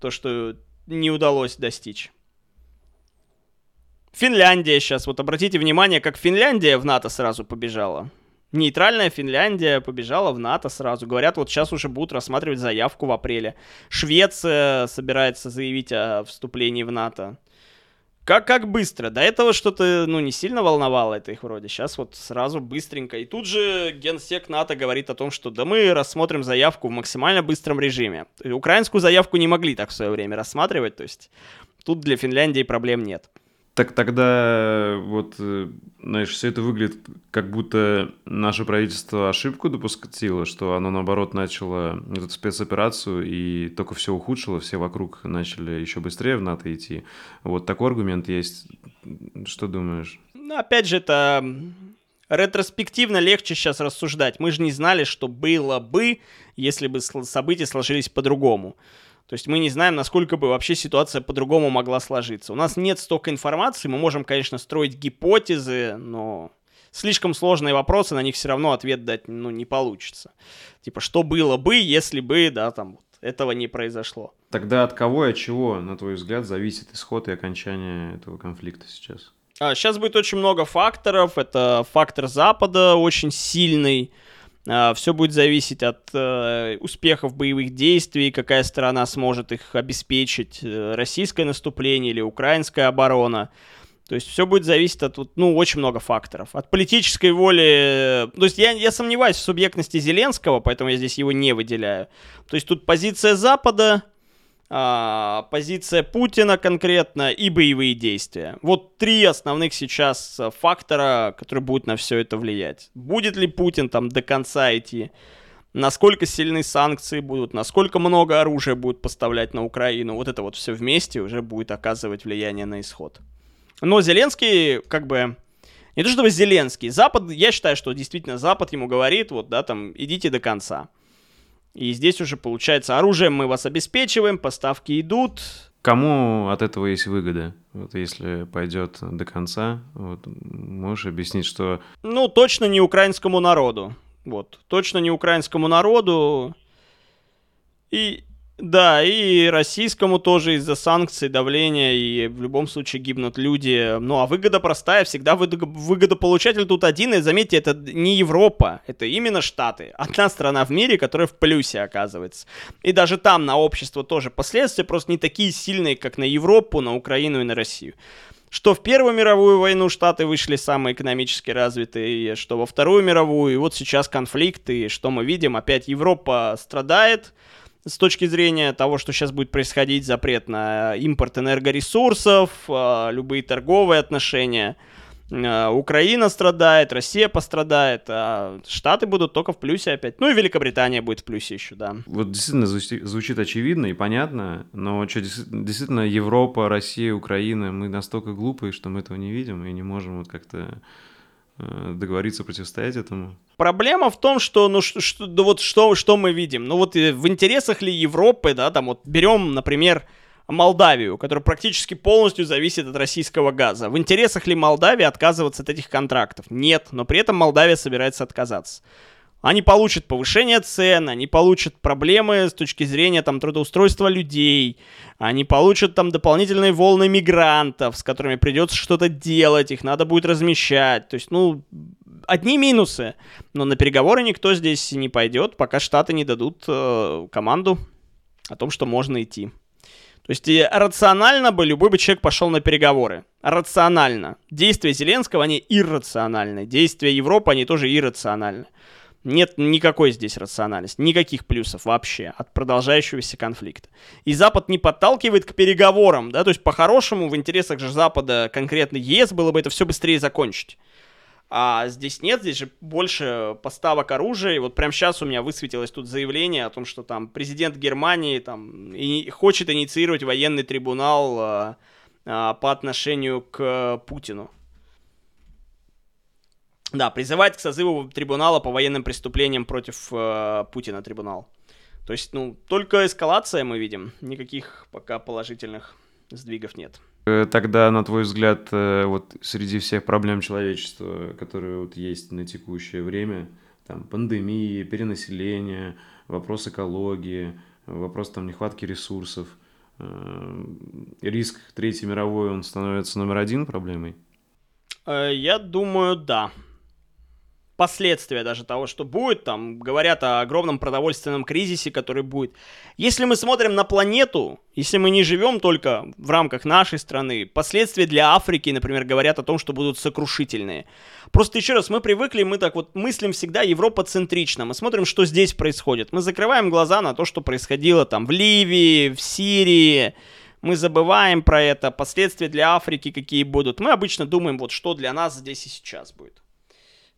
то, что не удалось достичь. Финляндия сейчас, вот обратите внимание, как Финляндия в НАТО сразу побежала. Нейтральная Финляндия побежала в НАТО сразу. Говорят, вот сейчас уже будут рассматривать заявку в апреле. Швеция собирается заявить о вступлении в НАТО. Как, как быстро? До этого что-то, ну, не сильно волновало это их вроде. Сейчас вот сразу быстренько. И тут же генсек НАТО говорит о том, что да мы рассмотрим заявку в максимально быстром режиме. Украинскую заявку не могли так в свое время рассматривать, то есть тут для Финляндии проблем нет. Так тогда вот, э, знаешь, все это выглядит, как будто наше правительство ошибку допустило, что оно, наоборот, начало эту спецоперацию и только все ухудшило, все вокруг начали еще быстрее в НАТО идти. Вот такой аргумент есть. Что думаешь? Ну, опять же, это ретроспективно легче сейчас рассуждать. Мы же не знали, что было бы, если бы события сложились по-другому. То есть мы не знаем, насколько бы вообще ситуация по-другому могла сложиться. У нас нет столько информации, мы можем, конечно, строить гипотезы, но слишком сложные вопросы, на них все равно ответ дать ну, не получится. Типа, что было бы, если бы, да, там, этого не произошло. Тогда от кого и от чего, на твой взгляд, зависит исход и окончание этого конфликта сейчас? А, сейчас будет очень много факторов. Это фактор Запада очень сильный. А, Все будет зависеть от э, успехов боевых действий, какая сторона сможет их обеспечить, э, российское наступление или украинская оборона. То есть все будет зависеть от, ну, очень много факторов. От политической воли... То есть я, я сомневаюсь в субъектности Зеленского, поэтому я здесь его не выделяю. То есть тут позиция Запада, а, позиция Путина конкретно и боевые действия. Вот три основных сейчас э, фактора, которые будут на все это влиять. Будет ли Путин там до конца идти? Насколько сильны санкции будут, насколько много оружия будут поставлять на Украину, вот это вот все вместе уже будет оказывать влияние на исход. Но Зеленский, как бы, не то чтобы Зеленский, Запад, я считаю, что действительно Запад ему говорит, вот, да, там, идите до конца. И здесь уже получается, оружием мы вас обеспечиваем, поставки идут. Кому от этого есть выгода? Вот если пойдет до конца, вот, можешь объяснить, что... Ну, точно не украинскому народу. Вот, точно не украинскому народу. И да, и российскому тоже из-за санкций, давления, и в любом случае гибнут люди. Ну, а выгода простая, всегда выгодополучатель тут один, и заметьте, это не Европа, это именно Штаты. Одна страна в мире, которая в плюсе оказывается. И даже там на общество тоже последствия просто не такие сильные, как на Европу, на Украину и на Россию что в Первую мировую войну Штаты вышли самые экономически развитые, что во Вторую мировую, и вот сейчас конфликт, и что мы видим, опять Европа страдает, с точки зрения того, что сейчас будет происходить, запрет на импорт энергоресурсов, а, любые торговые отношения. А, Украина страдает, Россия пострадает, а Штаты будут только в плюсе опять. Ну и Великобритания будет в плюсе еще, да. Вот действительно звучит, звучит очевидно и понятно, но что, действительно Европа, Россия, Украина, мы настолько глупые, что мы этого не видим и не можем вот как-то Э, договориться противостоять этому. Проблема в том, что, ну, что, что, да вот что, что мы видим? Ну, вот э, в интересах ли Европы, да, там вот берем, например, Молдавию, которая практически полностью зависит от российского газа. В интересах ли Молдавии отказываться от этих контрактов? Нет, но при этом Молдавия собирается отказаться. Они получат повышение цен, они получат проблемы с точки зрения там, трудоустройства людей, они получат там дополнительные волны мигрантов, с которыми придется что-то делать, их надо будет размещать. То есть, ну, одни минусы. Но на переговоры никто здесь не пойдет, пока Штаты не дадут э, команду о том, что можно идти. То есть рационально бы любой бы человек пошел на переговоры. Рационально. Действия Зеленского, они иррациональны. Действия Европы, они тоже иррациональны. Нет никакой здесь рациональности, никаких плюсов вообще от продолжающегося конфликта. И Запад не подталкивает к переговорам, да, то есть по-хорошему в интересах же Запада, конкретно ЕС, было бы это все быстрее закончить. А здесь нет, здесь же больше поставок оружия. И вот прямо сейчас у меня высветилось тут заявление о том, что там президент Германии там и хочет инициировать военный трибунал а, а, по отношению к Путину. Да, призывает к созыву трибунала по военным преступлениям против э, Путина трибунал. То есть, ну, только эскалация мы видим, никаких пока положительных сдвигов нет. Э, тогда, на твой взгляд, э, вот среди всех проблем человечества, которые вот есть на текущее время, там пандемии, перенаселение, вопрос экологии, вопрос там нехватки ресурсов, э, риск Третьей мировой, он становится номер один проблемой? Я думаю, да последствия даже того, что будет. Там говорят о огромном продовольственном кризисе, который будет. Если мы смотрим на планету, если мы не живем только в рамках нашей страны, последствия для Африки, например, говорят о том, что будут сокрушительные. Просто еще раз, мы привыкли, мы так вот мыслим всегда европоцентрично. Мы смотрим, что здесь происходит. Мы закрываем глаза на то, что происходило там в Ливии, в Сирии, мы забываем про это, последствия для Африки какие будут. Мы обычно думаем, вот что для нас здесь и сейчас будет.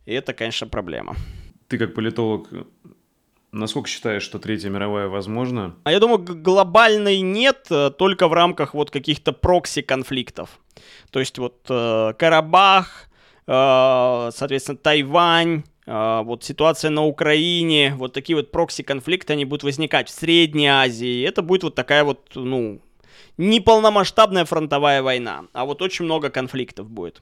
И это, конечно, проблема. Ты как политолог Насколько считаешь, что Третья мировая возможна? А я думаю, глобальной нет, э, только в рамках вот каких-то прокси-конфликтов. То есть вот э, Карабах, э, соответственно, Тайвань, э, вот ситуация на Украине, вот такие вот прокси-конфликты, они будут возникать в Средней Азии. Это будет вот такая вот, ну, не полномасштабная фронтовая война, а вот очень много конфликтов будет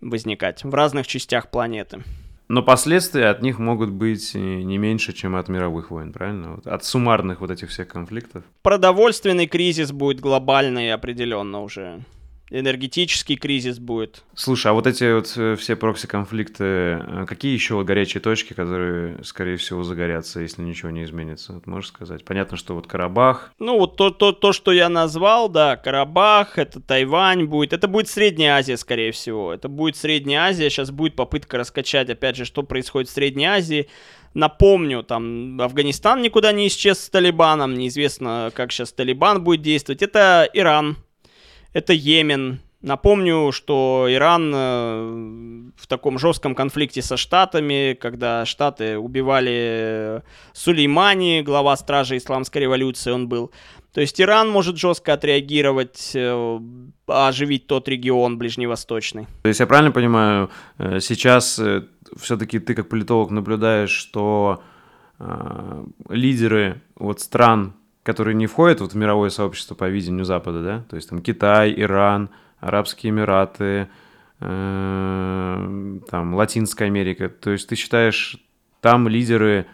возникать в разных частях планеты. Но последствия от них могут быть не меньше, чем от мировых войн, правильно? Вот от суммарных вот этих всех конфликтов. Продовольственный кризис будет глобальный определенно уже энергетический кризис будет. Слушай, а вот эти вот э, все прокси-конфликты, э, какие еще горячие точки, которые, скорее всего, загорятся, если ничего не изменится? Вот можешь сказать? Понятно, что вот Карабах. Ну, вот то, то, то, что я назвал, да, Карабах, это Тайвань будет. Это будет Средняя Азия, скорее всего. Это будет Средняя Азия. Сейчас будет попытка раскачать, опять же, что происходит в Средней Азии. Напомню, там Афганистан никуда не исчез с Талибаном, неизвестно, как сейчас Талибан будет действовать. Это Иран, это Йемен. Напомню, что Иран э, в таком жестком конфликте со Штатами, когда Штаты убивали Сулеймани, глава стражи исламской революции он был. То есть Иран может жестко отреагировать, э, оживить тот регион ближневосточный. То есть я правильно понимаю, э, сейчас все-таки ты как политолог наблюдаешь, что лидеры вот стран, которые не входят вот в мировое сообщество по видению Запада, да, то есть там Китай, Иран, Арабские Эмираты, э, там Латинская Америка, то есть ты считаешь, там лидеры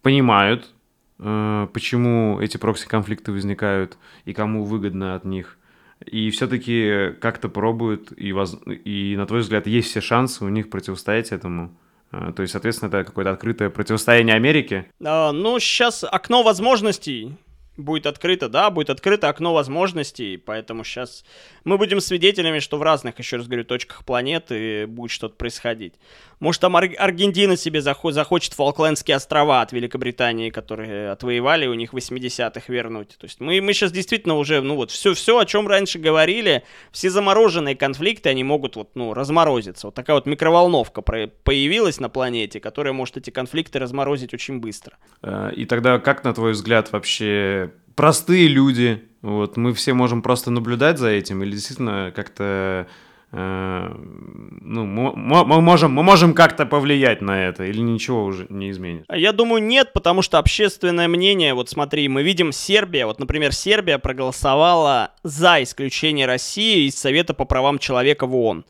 понимают, э, почему эти прокси-конфликты возникают и кому выгодно от них, и все-таки как-то пробуют, и, воз... и на твой взгляд есть все шансы у них противостоять этому? Э, то есть, соответственно, это какое-то открытое противостояние Америки? А, ну, сейчас окно возможностей будет открыто, да, будет открыто окно возможностей, поэтому сейчас мы будем свидетелями, что в разных, еще раз говорю, точках планеты будет что-то происходить. Может, там Ар- Аргентина себе захо- захочет Фолклендские острова от Великобритании, которые отвоевали, у них 80-х вернуть. То есть мы, мы сейчас действительно уже, ну вот, все, все, о чем раньше говорили, все замороженные конфликты, они могут вот, ну, разморозиться. Вот такая вот микроволновка появилась на планете, которая может эти конфликты разморозить очень быстро. Э, и тогда как, на твой взгляд, вообще простые люди, вот, мы все можем просто наблюдать за этим или действительно как-то ну, мы, мы можем, мы можем как-то повлиять на это, или ничего уже не изменит? Я думаю, нет, потому что общественное мнение, вот смотри, мы видим Сербия, вот, например, Сербия проголосовала за исключение России из Совета по правам человека в ООН.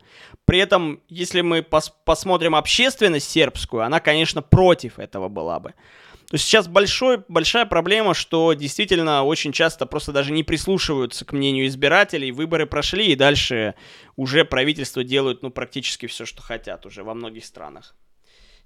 При этом, если мы пос посмотрим общественность сербскую, она, конечно, против этого была бы. То есть сейчас большой, большая проблема, что действительно очень часто просто даже не прислушиваются к мнению избирателей, выборы прошли, и дальше уже правительство делают ну, практически все, что хотят уже во многих странах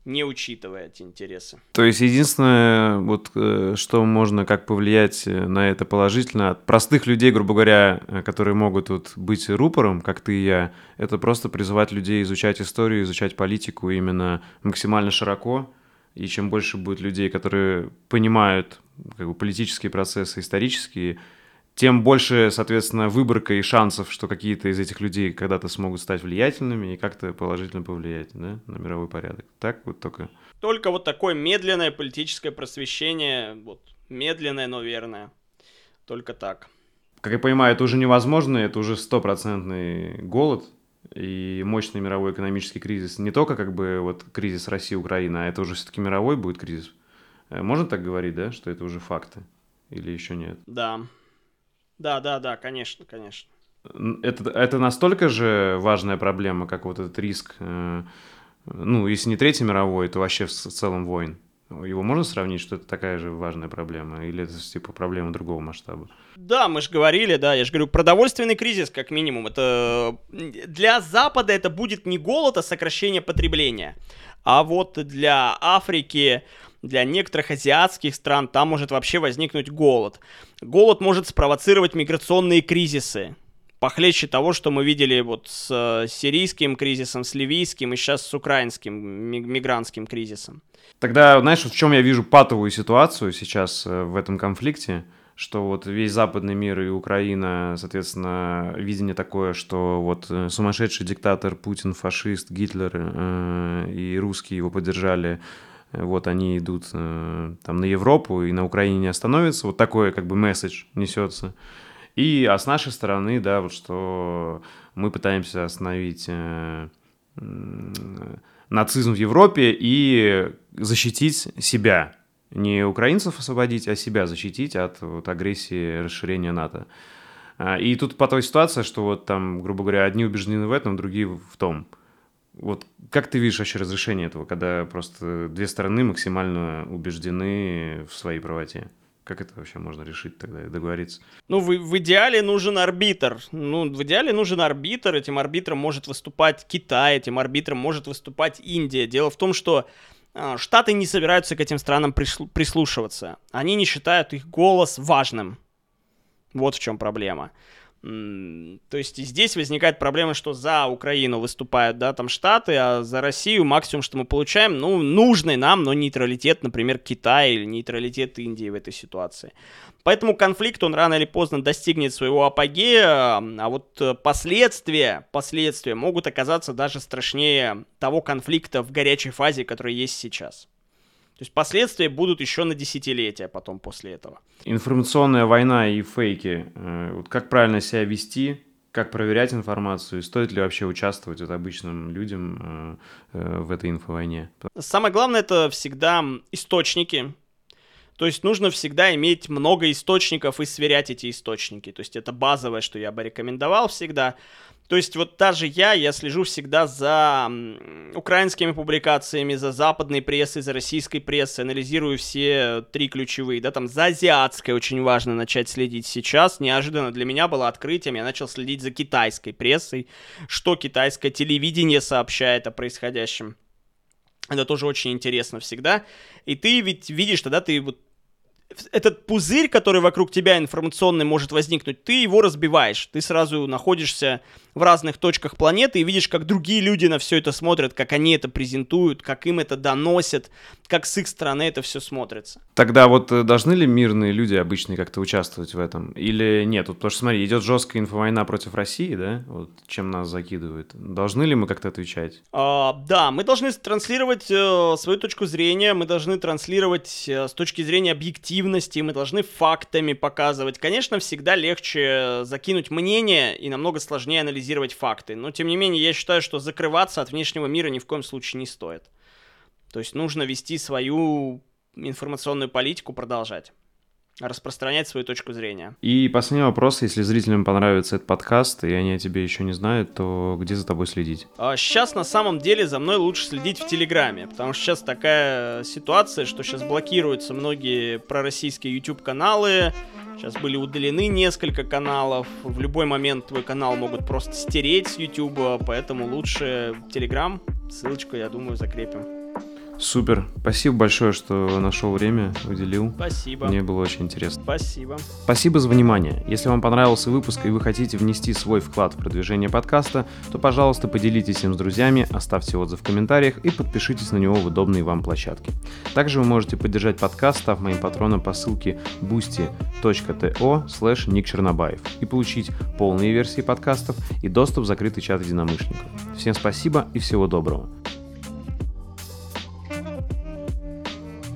не учитывая эти интересы. То есть единственное, вот э, что можно как повлиять э, на это положительно, от простых людей, грубо говоря, э, которые могут вот быть рупором, как ты и я, это просто призывать людей изучать историю, изучать политику именно максимально широко, и чем больше будет людей, которые понимают как бы, политические процессы, исторические, тем больше, соответственно, выборка и шансов, что какие-то из этих людей когда-то смогут стать влиятельными и как-то положительно повлиять да, на мировой порядок. Так вот только. Только вот такое медленное политическое просвещение, вот медленное, но верное. Только так. Как я понимаю, это уже невозможно, это уже стопроцентный голод и мощный мировой экономический кризис. Не только как бы вот кризис России-Украина, а это уже все-таки мировой будет кризис. Э, можно так говорить, да, что это уже факты? Или еще нет? Да. Да, да, да, конечно, конечно. Это, это настолько же важная проблема, как вот этот риск, э, ну, если не Третий мировой, то вообще в целом войн. Его можно сравнить, что это такая же важная проблема? Или это типа проблема другого масштаба? Да, мы же говорили, да, я же говорю, продовольственный кризис, как минимум. Это для Запада это будет не голод, а сокращение потребления. А вот для Африки, для некоторых азиатских стран там может вообще возникнуть голод. Голод может спровоцировать миграционные кризисы. Похлеще того, что мы видели вот с э, сирийским кризисом, с ливийским и сейчас с украинским мигрантским кризисом. Тогда, знаешь, в чем я вижу патовую ситуацию сейчас э, в этом конфликте, что вот весь западный мир и Украина, соответственно, видение такое, что вот э, сумасшедший диктатор Путин, фашист, Гитлер э, и русские его поддержали, вот они идут э, там на Европу и на Украине не остановятся, вот такой как бы месседж несется. И, а с нашей стороны, да, вот что мы пытаемся остановить э, нацизм в Европе и защитить себя. Не украинцев освободить, а себя защитить от вот, агрессии расширения НАТО. А, и тут по той ситуация, что вот там, грубо говоря, одни убеждены в этом, другие в том. Вот как ты видишь вообще разрешение этого, когда просто две стороны максимально убеждены в своей правоте? Как это вообще можно решить тогда и договориться? Ну, в, в идеале нужен арбитр. Ну, в идеале нужен арбитр. Этим арбитром может выступать Китай, этим арбитром может выступать Индия. Дело в том, что э, Штаты не собираются к этим странам прислушиваться. Они не считают их голос важным. Вот в чем проблема. То есть здесь возникает проблема, что за Украину выступают, да, там Штаты, а за Россию максимум, что мы получаем, ну, нужный нам, но нейтралитет, например, Китая или нейтралитет Индии в этой ситуации. Поэтому конфликт, он рано или поздно достигнет своего апогея, а вот э, последствия, последствия могут оказаться даже страшнее того конфликта в горячей фазе, который есть сейчас. То есть последствия будут еще на десятилетия потом после этого. Информационная война и фейки. Э, вот как правильно себя вести, как проверять информацию, стоит ли вообще участвовать вот обычным людям э, э, в этой инфовойне? Самое главное это всегда источники. То есть нужно всегда иметь много источников и сверять эти источники. То есть это базовое, что я бы рекомендовал всегда. То есть вот даже я, я слежу всегда за украинскими публикациями, за западной прессой, за российской прессой, анализирую все три ключевые, да, там за азиатской очень важно начать следить сейчас. Неожиданно для меня было открытием, я начал следить за китайской прессой, что китайское телевидение сообщает о происходящем. Это тоже очень интересно всегда. И ты ведь видишь, тогда ты вот этот пузырь, который вокруг тебя информационный может возникнуть, ты его разбиваешь. Ты сразу находишься в разных точках планеты и видишь, как другие люди на все это смотрят, как они это презентуют, как им это доносят, как с их стороны это все смотрится. Тогда вот э, должны ли мирные люди обычные как-то участвовать в этом? Или нет? Вот, потому что, смотри, идет жесткая инфовойна против России, да? Вот чем нас закидывают. Должны ли мы как-то отвечать? А, да, мы должны транслировать э, свою точку зрения, мы должны транслировать э, с точки зрения объективности, мы должны фактами показывать. Конечно, всегда легче закинуть мнение и намного сложнее анализировать анализировать факты. Но, тем не менее, я считаю, что закрываться от внешнего мира ни в коем случае не стоит. То есть нужно вести свою информационную политику, продолжать распространять свою точку зрения. И последний вопрос, если зрителям понравится этот подкаст, и они о тебе еще не знают, то где за тобой следить? А сейчас на самом деле за мной лучше следить в Телеграме, потому что сейчас такая ситуация, что сейчас блокируются многие пророссийские YouTube-каналы, Сейчас были удалены несколько каналов. В любой момент твой канал могут просто стереть с YouTube, поэтому лучше Telegram. Ссылочку, я думаю, закрепим. Супер. Спасибо большое, что нашел время, уделил. Спасибо. Мне было очень интересно. Спасибо. Спасибо за внимание. Если вам понравился выпуск и вы хотите внести свой вклад в продвижение подкаста, то, пожалуйста, поделитесь им с друзьями, оставьте отзыв в комментариях и подпишитесь на него в удобные вам площадки. Также вы можете поддержать подкаст, став моим патроном по ссылке boosty.to slash Ник Чернобаев и получить полные версии подкастов и доступ в закрытый чат единомышленников. Всем спасибо и всего доброго.